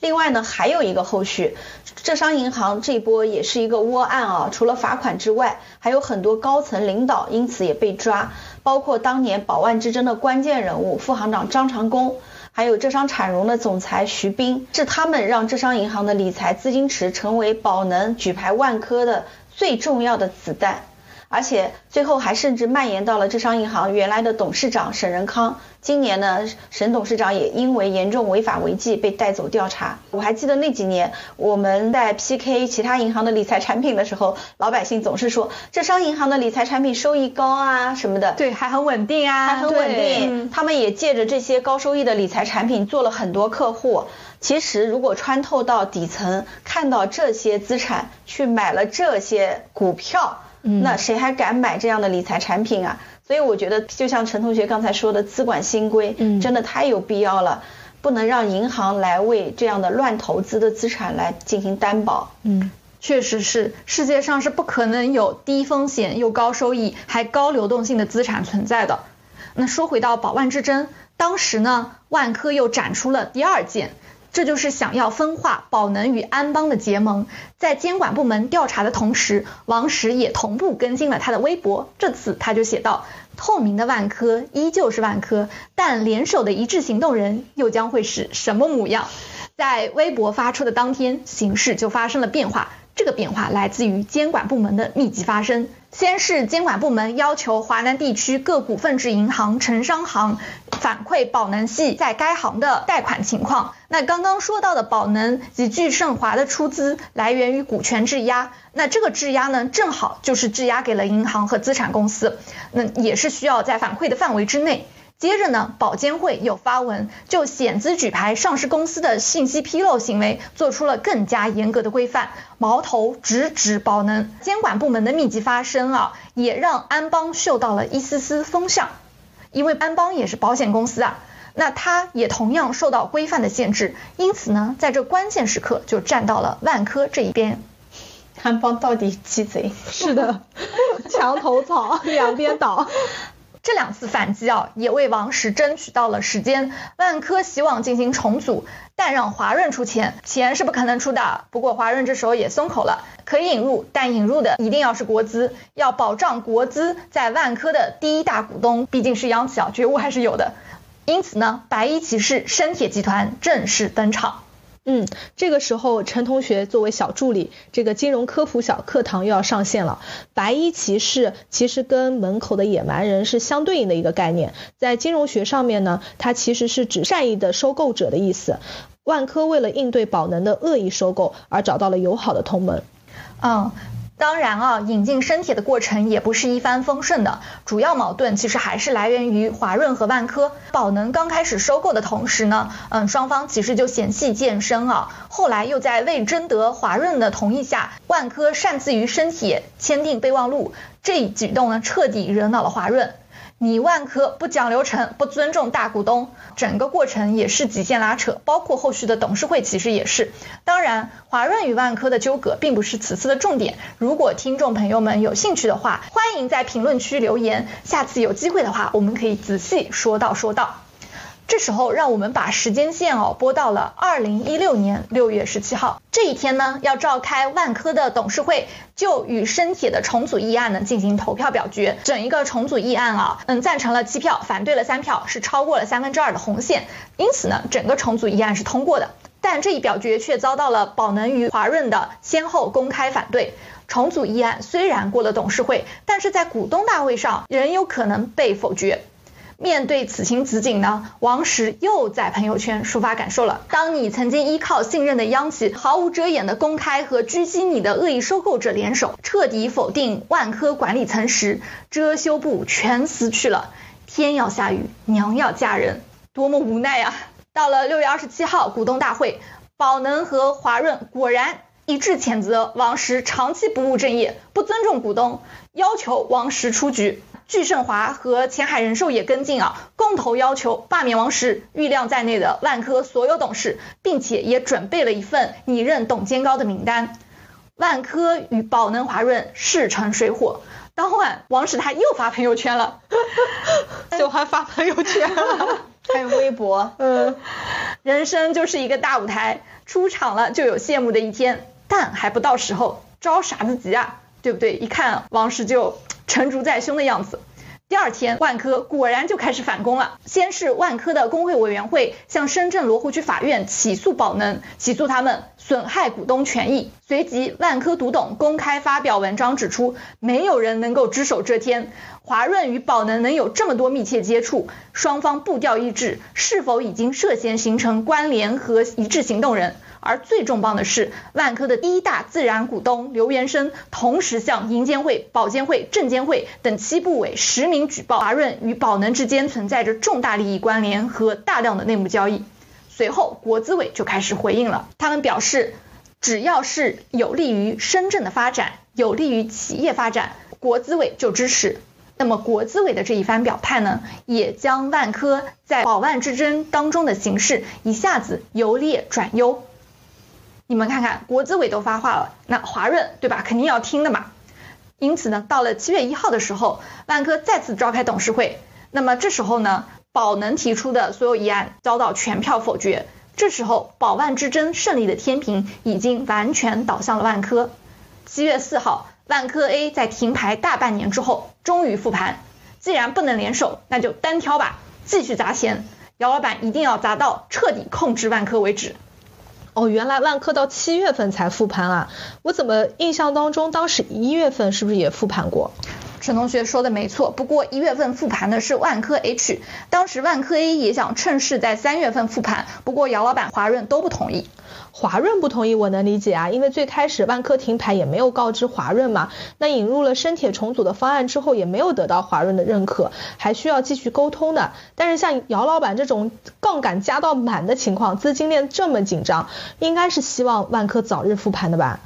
另外呢，还有一个后续，浙商银行这波也是一个窝案啊，除了罚款之外，还有很多高层领导因此也被抓，包括当年宝万之争的关键人物副行长张长工。还有浙商产融的总裁徐斌，是他们让浙商银行的理财资金池成为宝能举牌万科的最重要的子弹。而且最后还甚至蔓延到了浙商银行原来的董事长沈仁康。今年呢，沈董事长也因为严重违法违纪被带走调查。我还记得那几年我们在 PK 其他银行的理财产品的时候，老百姓总是说浙商银行的理财产品收益高啊什么的，
对，还很稳定啊，
还很稳定。他们也借着这些高收益的理财产品做了很多客户。其实如果穿透到底层，看到这些资产去买了这些股票。那谁还敢买这样的理财产品啊？所以我觉得，就像陈同学刚才说的，资管新规真的太有必要了，不能让银行来为这样的乱投资的资产来进行担保。
嗯，确实是，世界上是不可能有低风险又高收益还高流动性的资产存在的。那说回到宝万之争，当时呢，万科又展出了第二件。这就是想要分化宝能与安邦的结盟，在监管部门调查的同时，王石也同步更新了他的微博。这次他就写道：“透明的万科依旧是万科，但联手的一致行动人又将会是什么模样？”在微博发出的当天，形势就发生了变化。这个变化来自于监管部门的密集发声。先是监管部门要求华南地区各股份制银行、城商行反馈宝能系在该行的贷款情况。那刚刚说到的宝能及聚盛华的出资来源于股权质押，那这个质押呢，正好就是质押给了银行和资产公司，那也是需要在反馈的范围之内。接着呢，保监会又发文就险资举牌上市公司的信息披露行为做出了更加严格的规范，矛头直指宝能。监管部门的密集发声啊，也让安邦嗅到了一丝丝风向，因为安邦也是保险公司啊，那它也同样受到规范的限制，因此呢，在这关键时刻就站到了万科这一边。
安邦到底鸡贼？<laughs>
是的，墙头草，两边倒。
这两次反击啊，也为王石争取到了时间。万科希望进行重组，但让华润出钱，钱是不可能出的。不过华润这时候也松口了，可以引入，但引入的一定要是国资，要保障国资在万科的第一大股东，毕竟是央企啊，觉悟还是有的。因此呢，白衣骑士深铁集团正式登场。
嗯，这个时候陈同学作为小助理，这个金融科普小课堂又要上线了。白衣骑士其实跟门口的野蛮人是相对应的一个概念，在金融学上面呢，它其实是指善意的收购者的意思。万科为了应对宝能的恶意收购而找到了友好的同盟。
嗯。当然啊，引进深铁的过程也不是一帆风顺的，主要矛盾其实还是来源于华润和万科。宝能刚开始收购的同时呢，嗯，双方其实就嫌隙渐深啊。后来又在未征得华润的同意下，万科擅自与深铁签订备忘录，这一举动呢，彻底惹恼了华润。你万科不讲流程，不尊重大股东，整个过程也是极限拉扯，包括后续的董事会其实也是。当然，华润与万科的纠葛并不是此次的重点。如果听众朋友们有兴趣的话，欢迎在评论区留言，下次有机会的话，我们可以仔细说道说道。这时候，让我们把时间线哦拨到了二零一六年六月十七号这一天呢，要召开万科的董事会，就与深铁的重组议案呢进行投票表决。整一个重组议案啊，嗯，赞成了七票，反对了三票，是超过了三分之二的红线，因此呢，整个重组议案是通过的。但这一表决却遭到了宝能与华润的先后公开反对。重组议案虽然过了董事会，但是在股东大会上仍有可能被否决。面对此情此景呢，王石又在朋友圈抒发感受了。当你曾经依靠信任的央企，毫无遮掩的公开和狙击你的恶意收购者联手，彻底否定万科管理层时，遮羞布全撕去了。天要下雨，娘要嫁人，多么无奈啊！到了六月二十七号股东大会，宝能和华润果然一致谴责王石长期不务正业，不尊重股东，要求王石出局。巨盛华和前海人寿也跟进啊，共同要求罢免王石、郁亮在内的万科所有董事，并且也准备了一份拟任董监高的名单。万科与宝能、华润势成水火。当晚，王石他又发朋友圈了，<laughs>
喜欢发朋友圈，<laughs>
还有微博。
嗯，人生就是一个大舞台，出场了就有谢幕的一天，但还不到时候，着啥子急啊？对不对？一看王石就。成竹在胸的样子。第二天，万科果然就开始反攻了。先是万科的工会委员会向深圳罗湖区法院起诉宝能，起诉他们损害股东权益。随即，万科独董公开发表文章指出，没有人能够只手遮天。华润与宝能能有这么多密切接触，双方步调一致，是否已经涉嫌形成关联和一致行动人？而最重磅的是，万科的第一大自然股东刘元生同时向银监会、保监会、证监会等七部委实名举报华润与宝能之间存在着重大利益关联和大量的内幕交易。随后，国资委就开始回应了，他们表示，只要是有利于深圳的发展、有利于企业发展，国资委就支持。那么，国资委的这一番表态呢，也将万科在宝万之争当中的形势一下子由劣转优。你们看看，国资委都发话了，那华润对吧，肯定要听的嘛。因此呢，到了七月一号的时候，万科再次召开董事会。那么这时候呢，宝能提出的所有议案遭到全票否决。这时候，宝万之争胜利的天平已经完全倒向了万科。七月四号，万科 A 在停牌大半年之后，终于复盘。既然不能联手，那就单挑吧，继续砸钱。姚老板一定要砸到彻底控制万科为止。
哦，原来万科到七月份才复盘啊！我怎么印象当中当时一月份是不是也复盘过？
陈同学说的没错，不过一月份复盘的是万科 H，当时万科 A 也想趁势在三月份复盘，不过姚老板、华润都不同意。
华润不同意，我能理解啊，因为最开始万科停牌也没有告知华润嘛，那引入了深铁重组的方案之后，也没有得到华润的认可，还需要继续沟通的。但是像姚老板这种杠杆加到满的情况，资金链这么紧张，应该是希望万科早日复盘的吧？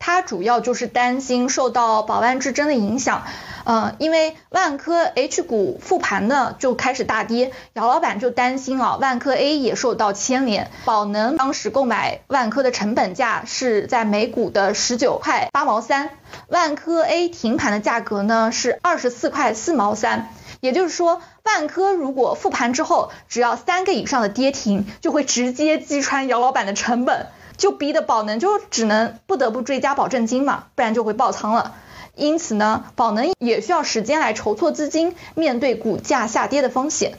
他主要就是担心受到宝万之争的影响，呃，因为万科 H 股复盘呢就开始大跌，姚老板就担心啊，万科 A 也受到牵连。宝能当时购买万科的成本价是在每股的十九块八毛三，万科 A 停盘的价格呢是二十四块四毛三，也就是说，万科如果复盘之后，只要三个以上的跌停，就会直接击穿姚老板的成本。就逼得宝能就只能不得不追加保证金嘛，不然就会爆仓了。因此呢，宝能也需要时间来筹措资金，面对股价下跌的风险。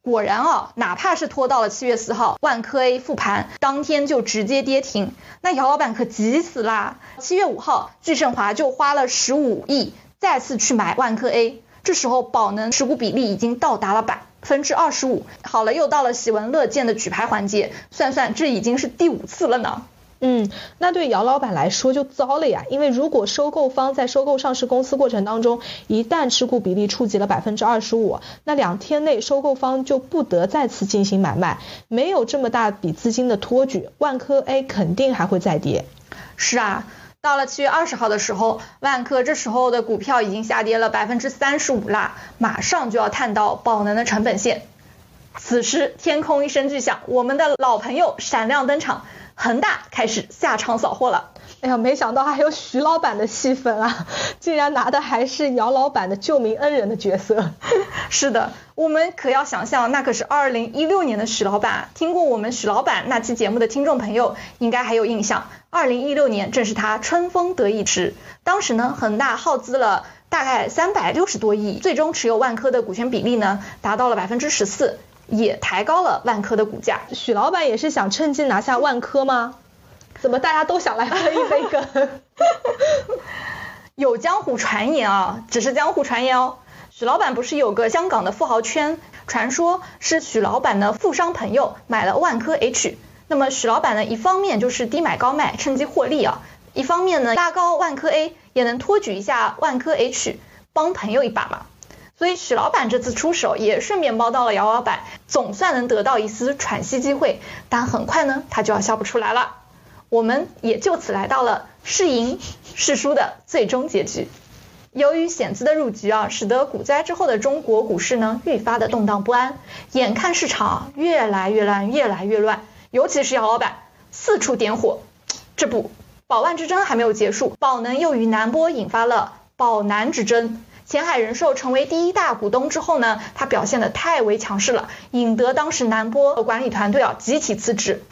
果然啊，哪怕是拖到了七月四号，万科 A 复盘当天就直接跌停，那姚老板可急死啦。七月五号，巨盛华就花了十五亿再次去买万科 A，这时候宝能持股比例已经到达了百。分之二十五，好了，又到了喜闻乐见的举牌环节，算算这已经是第五次了呢。
嗯，那对姚老板来说就糟了呀，因为如果收购方在收购上市公司过程当中，一旦持股比例触及了百分之二十五，那两天内收购方就不得再次进行买卖，没有这么大笔资金的托举，万科 A 肯定还会再跌。
是啊。到了七月二十号的时候，万科这时候的股票已经下跌了百分之三十五啦，马上就要探到宝能的成本线。此时天空一声巨响，我们的老朋友闪亮登场，恒大开始下场扫货了。
哎呀，没想到还有徐老板的戏份啊，竟然拿的还是姚老板的救命恩人的角色。<laughs>
是的，我们可要想象，那可是二零一六年的徐老板。听过我们徐老板那期节目的听众朋友，应该还有印象。二零一六年正是他春风得意时，当时呢，恒大耗资了大概三百六十多亿，最终持有万科的股权比例呢，达到了百分之十四，也抬高了万科的股价。
许老板也是想趁机拿下万科吗？怎么大家都想来分一杯羹？<laughs>
有江湖传言啊，只是江湖传言哦。许老板不是有个香港的富豪圈，传说是许老板的富商朋友买了万科 H。那么许老板呢，一方面就是低买高卖，趁机获利啊；一方面呢，拉高万科 A，也能托举一下万科 H，帮朋友一把嘛。所以许老板这次出手，也顺便帮到了姚老板，总算能得到一丝喘息机会。但很快呢，他就要笑不出来了。我们也就此来到了是赢是输的最终结局。由于险资的入局啊，使得股灾之后的中国股市呢愈发的动荡不安，眼看市场越来越乱，越来越乱。尤其是姚老板四处点火，这不，宝万之争还没有结束，宝能又与南波引发了宝南之争。前海人寿成为第一大股东之后呢，他表现的太为强势了，引得当时南波的管理团队啊集体辞职。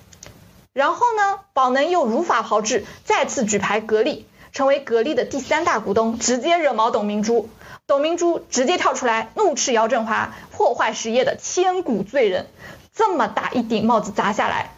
然后呢，宝能又如法炮制，再次举牌格力，成为格力的第三大股东，直接惹毛董明珠。董明珠直接跳出来怒斥姚振华破坏实业的千古罪人。这么大一顶帽子砸下来，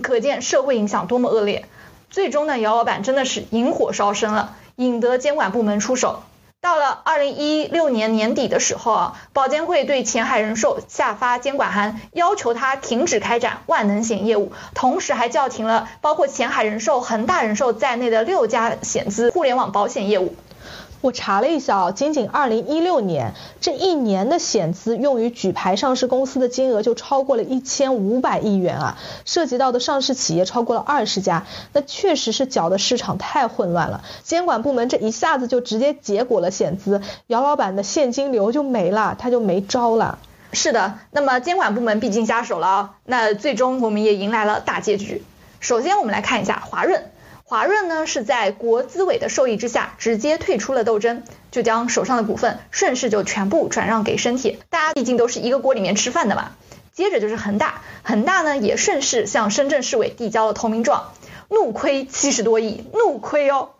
可见社会影响多么恶劣。最终呢，姚老板真的是引火烧身了，引得监管部门出手。到了二零一六年年底的时候啊，保监会对前海人寿下发监管函，要求他停止开展万能险业务，同时还叫停了包括前海人寿、恒大人寿在内的六家险资互联网保险业务。
我查了一下啊，仅仅二零一六年这一年的险资用于举牌上市公司的金额就超过了一千五百亿元啊，涉及到的上市企业超过了二十家，那确实是搅得市场太混乱了。监管部门这一下子就直接结果了险资，姚老板的现金流就没了，他就没招了。
是的，那么监管部门毕竟下手了啊，那最终我们也迎来了大结局。首先我们来看一下华润。华润呢是在国资委的授意之下，直接退出了斗争，就将手上的股份顺势就全部转让给深铁。大家毕竟都是一个锅里面吃饭的嘛。接着就是恒大，恒大呢也顺势向深圳市委递交了投名状，怒亏七十多亿，怒亏哦。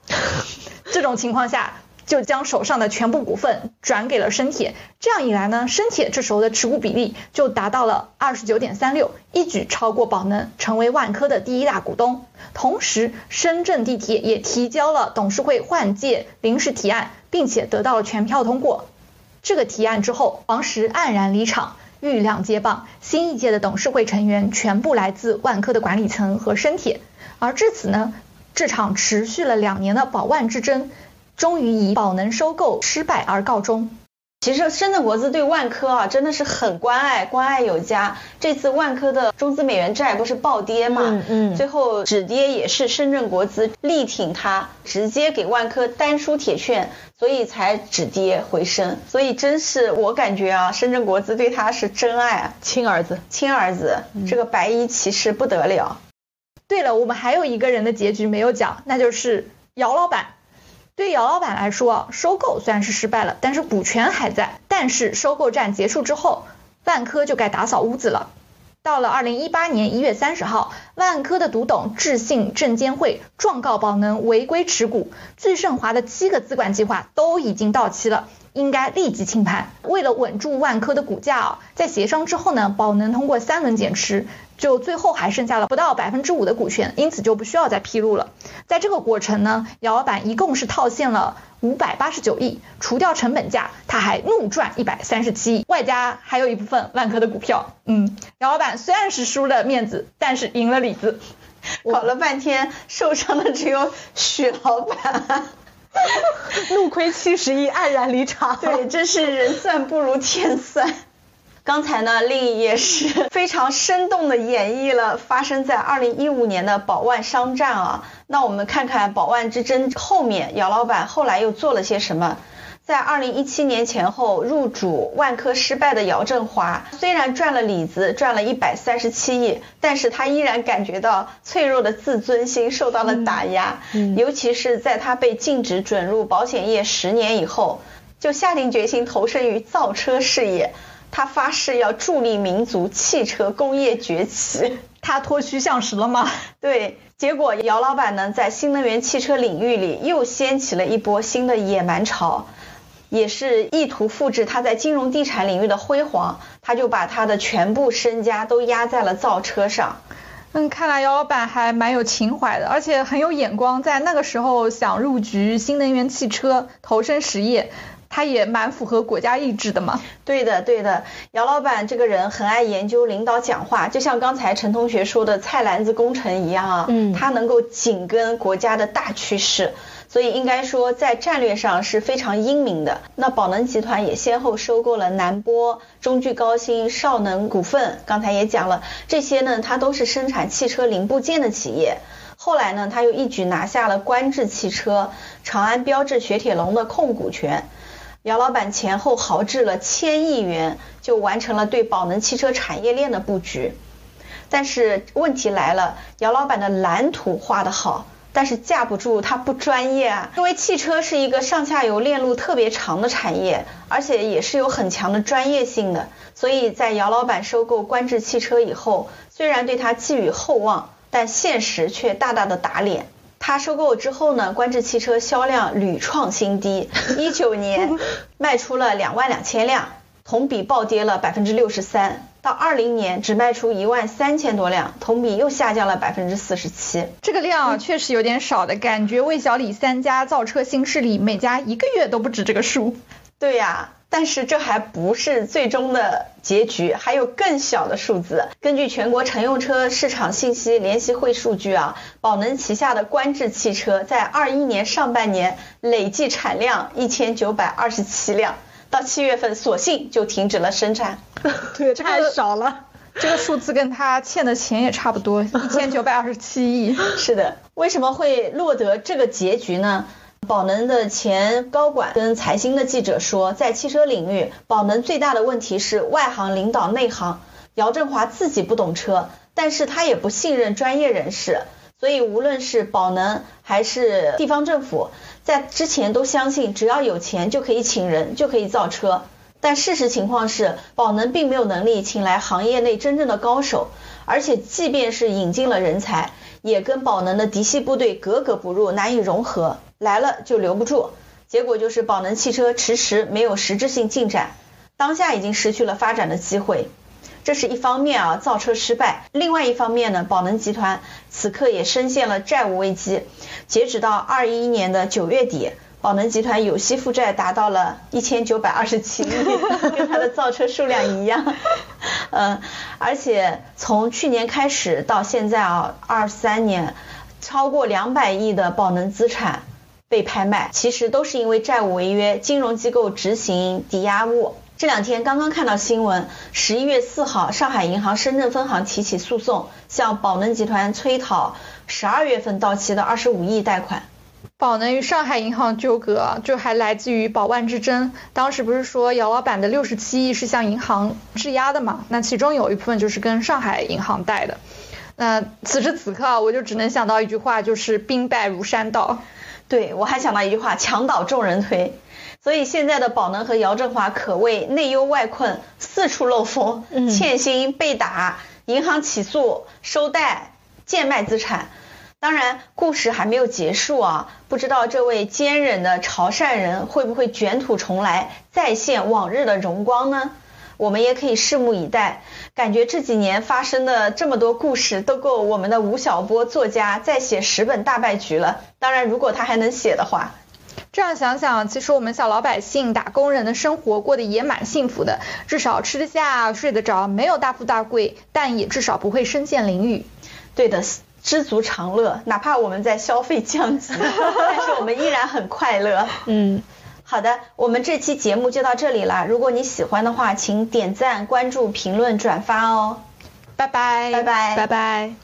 <laughs> 这种情况下。就将手上的全部股份转给了深铁，这样一来呢，深铁这时候的持股比例就达到了二十九点三六，一举超过宝能，成为万科的第一大股东。同时，深圳地铁也提交了董事会换届临时提案，并且得到了全票通过。这个提案之后，王石黯然离场，郁亮接棒，新一届的董事会成员全部来自万科的管理层和深铁。而至此呢，这场持续了两年的宝万之争。终于以宝能收购失败而告终。
其实深圳国资对万科啊真的是很关爱，关爱有加。这次万科的中资美元债不是暴跌嘛，
嗯嗯，
最后止跌也是深圳国资力挺它，直接给万科单输铁券，所以才止跌回升。所以真是我感觉啊，深圳国资对他是真爱啊，
亲儿子，
亲儿子，这个白衣骑士不得了。
对了，我们还有一个人的结局没有讲，那就是姚老板。对姚老板来说，收购虽然是失败了，但是股权还在。但是收购战结束之后，万科就该打扫屋子了。到了二零一八年一月三十号，万科的独董智信证监会状告宝能违规持股，聚盛华的七个资管计划都已经到期了。应该立即清盘。为了稳住万科的股价啊，在协商之后呢，宝能通过三轮减持，就最后还剩下了不到百分之五的股权，因此就不需要再披露了。在这个过程呢，姚老板一共是套现了五百八十九亿，除掉成本价，他还怒赚一百三十七亿，外加还有一部分万科的股票。嗯，姚老板虽然是输了面子，但是赢了里子。
搞了半天，受伤的只有许老板。<laughs>
怒亏七十亿，黯然离场。
对，真是人算不如天算。刚才呢，令也是 <laughs> 非常生动的演绎了发生在二零一五年的宝万商战啊。那我们看看宝万之争后面，姚老板后来又做了些什么？在二零一七年前后入主万科失败的姚振华，虽然赚了里子，赚了一百三十七亿，但是他依然感觉到脆弱的自尊心受到了打压，尤其是在他被禁止准入保险业十年以后，就下定决心投身于造车事业。他发誓要助力民族汽车工业崛起。
他脱虚向实了吗？<laughs>
对，结果姚老板呢，在新能源汽车领域里又掀起了一波新的野蛮潮，也是意图复制他在金融地产领域的辉煌，他就把他的全部身家都压在了造车上。
嗯，看来姚老板还蛮有情怀的，而且很有眼光，在那个时候想入局新能源汽车，投身实业。他也蛮符合国家意志的嘛。
对的，对的。姚老板这个人很爱研究领导讲话，就像刚才陈同学说的“菜篮子工程”一样啊。嗯。他能够紧跟国家的大趋势，所以应该说在战略上是非常英明的。那宝能集团也先后收购了南玻、中聚高新、邵能股份，刚才也讲了，这些呢，它都是生产汽车零部件的企业。后来呢，他又一举拿下了观致汽车、长安标致雪铁龙的控股权。姚老板前后豪掷了千亿元，就完成了对宝能汽车产业链的布局。但是问题来了，姚老板的蓝图画得好，但是架不住他不专业啊。因为汽车是一个上下游链路特别长的产业，而且也是有很强的专业性的。所以在姚老板收购观致汽车以后，虽然对他寄予厚望，但现实却大大的打脸。他收购之后呢，观致汽车销量屡创新低，一九年卖出了两万两千辆，同比暴跌了百分之六十三，到二零年只卖出一万三千多辆，同比又下降了百分之四十七。
这个量确实有点少的感觉，魏小李三家造车新势力，每家一个月都不止这个数。
对呀。但是这还不是最终的结局，还有更小的数字。根据全国乘用车市场信息联席会数据啊，宝能旗下的观致汽车在二一年上半年累计产量一千九百二十七辆，到七月份索性就停止了生产。<laughs>
对，太少了。
这个数字跟他欠的钱也差不多，一千九百二十七亿。<laughs>
是的，为什么会落得这个结局呢？宝能的前高管跟财新的记者说，在汽车领域，宝能最大的问题是外行领导内行。姚振华自己不懂车，但是他也不信任专业人士，所以无论是宝能还是地方政府，在之前都相信只要有钱就可以请人就可以造车。但事实情况是，宝能并没有能力请来行业内真正的高手，而且即便是引进了人才，也跟宝能的嫡系部队格格不入，难以融合。来了就留不住，结果就是宝能汽车迟迟没有实质性进展，当下已经失去了发展的机会，这是一方面啊，造车失败。另外一方面呢，宝能集团此刻也深陷了债务危机。截止到二一年的九月底，宝能集团有息负债达到了一千九百二十七亿，跟它的造车数量一样。嗯，而且从去年开始到现在啊，二三年，超过两百亿的宝能资产。被拍卖，其实都是因为债务违约，金融机构执行抵押物。这两天刚刚看到新闻，十一月四号，上海银行深圳分行提起诉讼，向宝能集团催讨十二月份到期的二十五亿贷款。
宝能与上海银行纠葛，就还来自于宝万之争。当时不是说姚老板的六十七亿是向银行质押的嘛？那其中有一部分就是跟上海银行贷的。那此时此刻，我就只能想到一句话，就是兵败如山倒。
对，我还想到一句话，墙倒众人推。所以现在的宝能和姚振华可谓内忧外困，四处漏风，欠薪被打，银行起诉收贷，贱卖资产。当然，故事还没有结束啊，不知道这位坚忍的潮汕人会不会卷土重来，再现往日的荣光呢？我们也可以拭目以待。感觉这几年发生的这么多故事，都够我们的吴晓波作家再写十本大败局了。当然，如果他还能写的话。
这样想想，其实我们小老百姓、打工人的生活过得也蛮幸福的，至少吃得下、睡得着，没有大富大贵，但也至少不会身陷囹圄。
对的，知足常乐，哪怕我们在消费降级，<laughs> 但是我们依然很快乐。嗯。好的，我们这期节目就到这里了。如果你喜欢的话，请点赞、关注、评论、转发哦。
拜拜，
拜拜，
拜拜。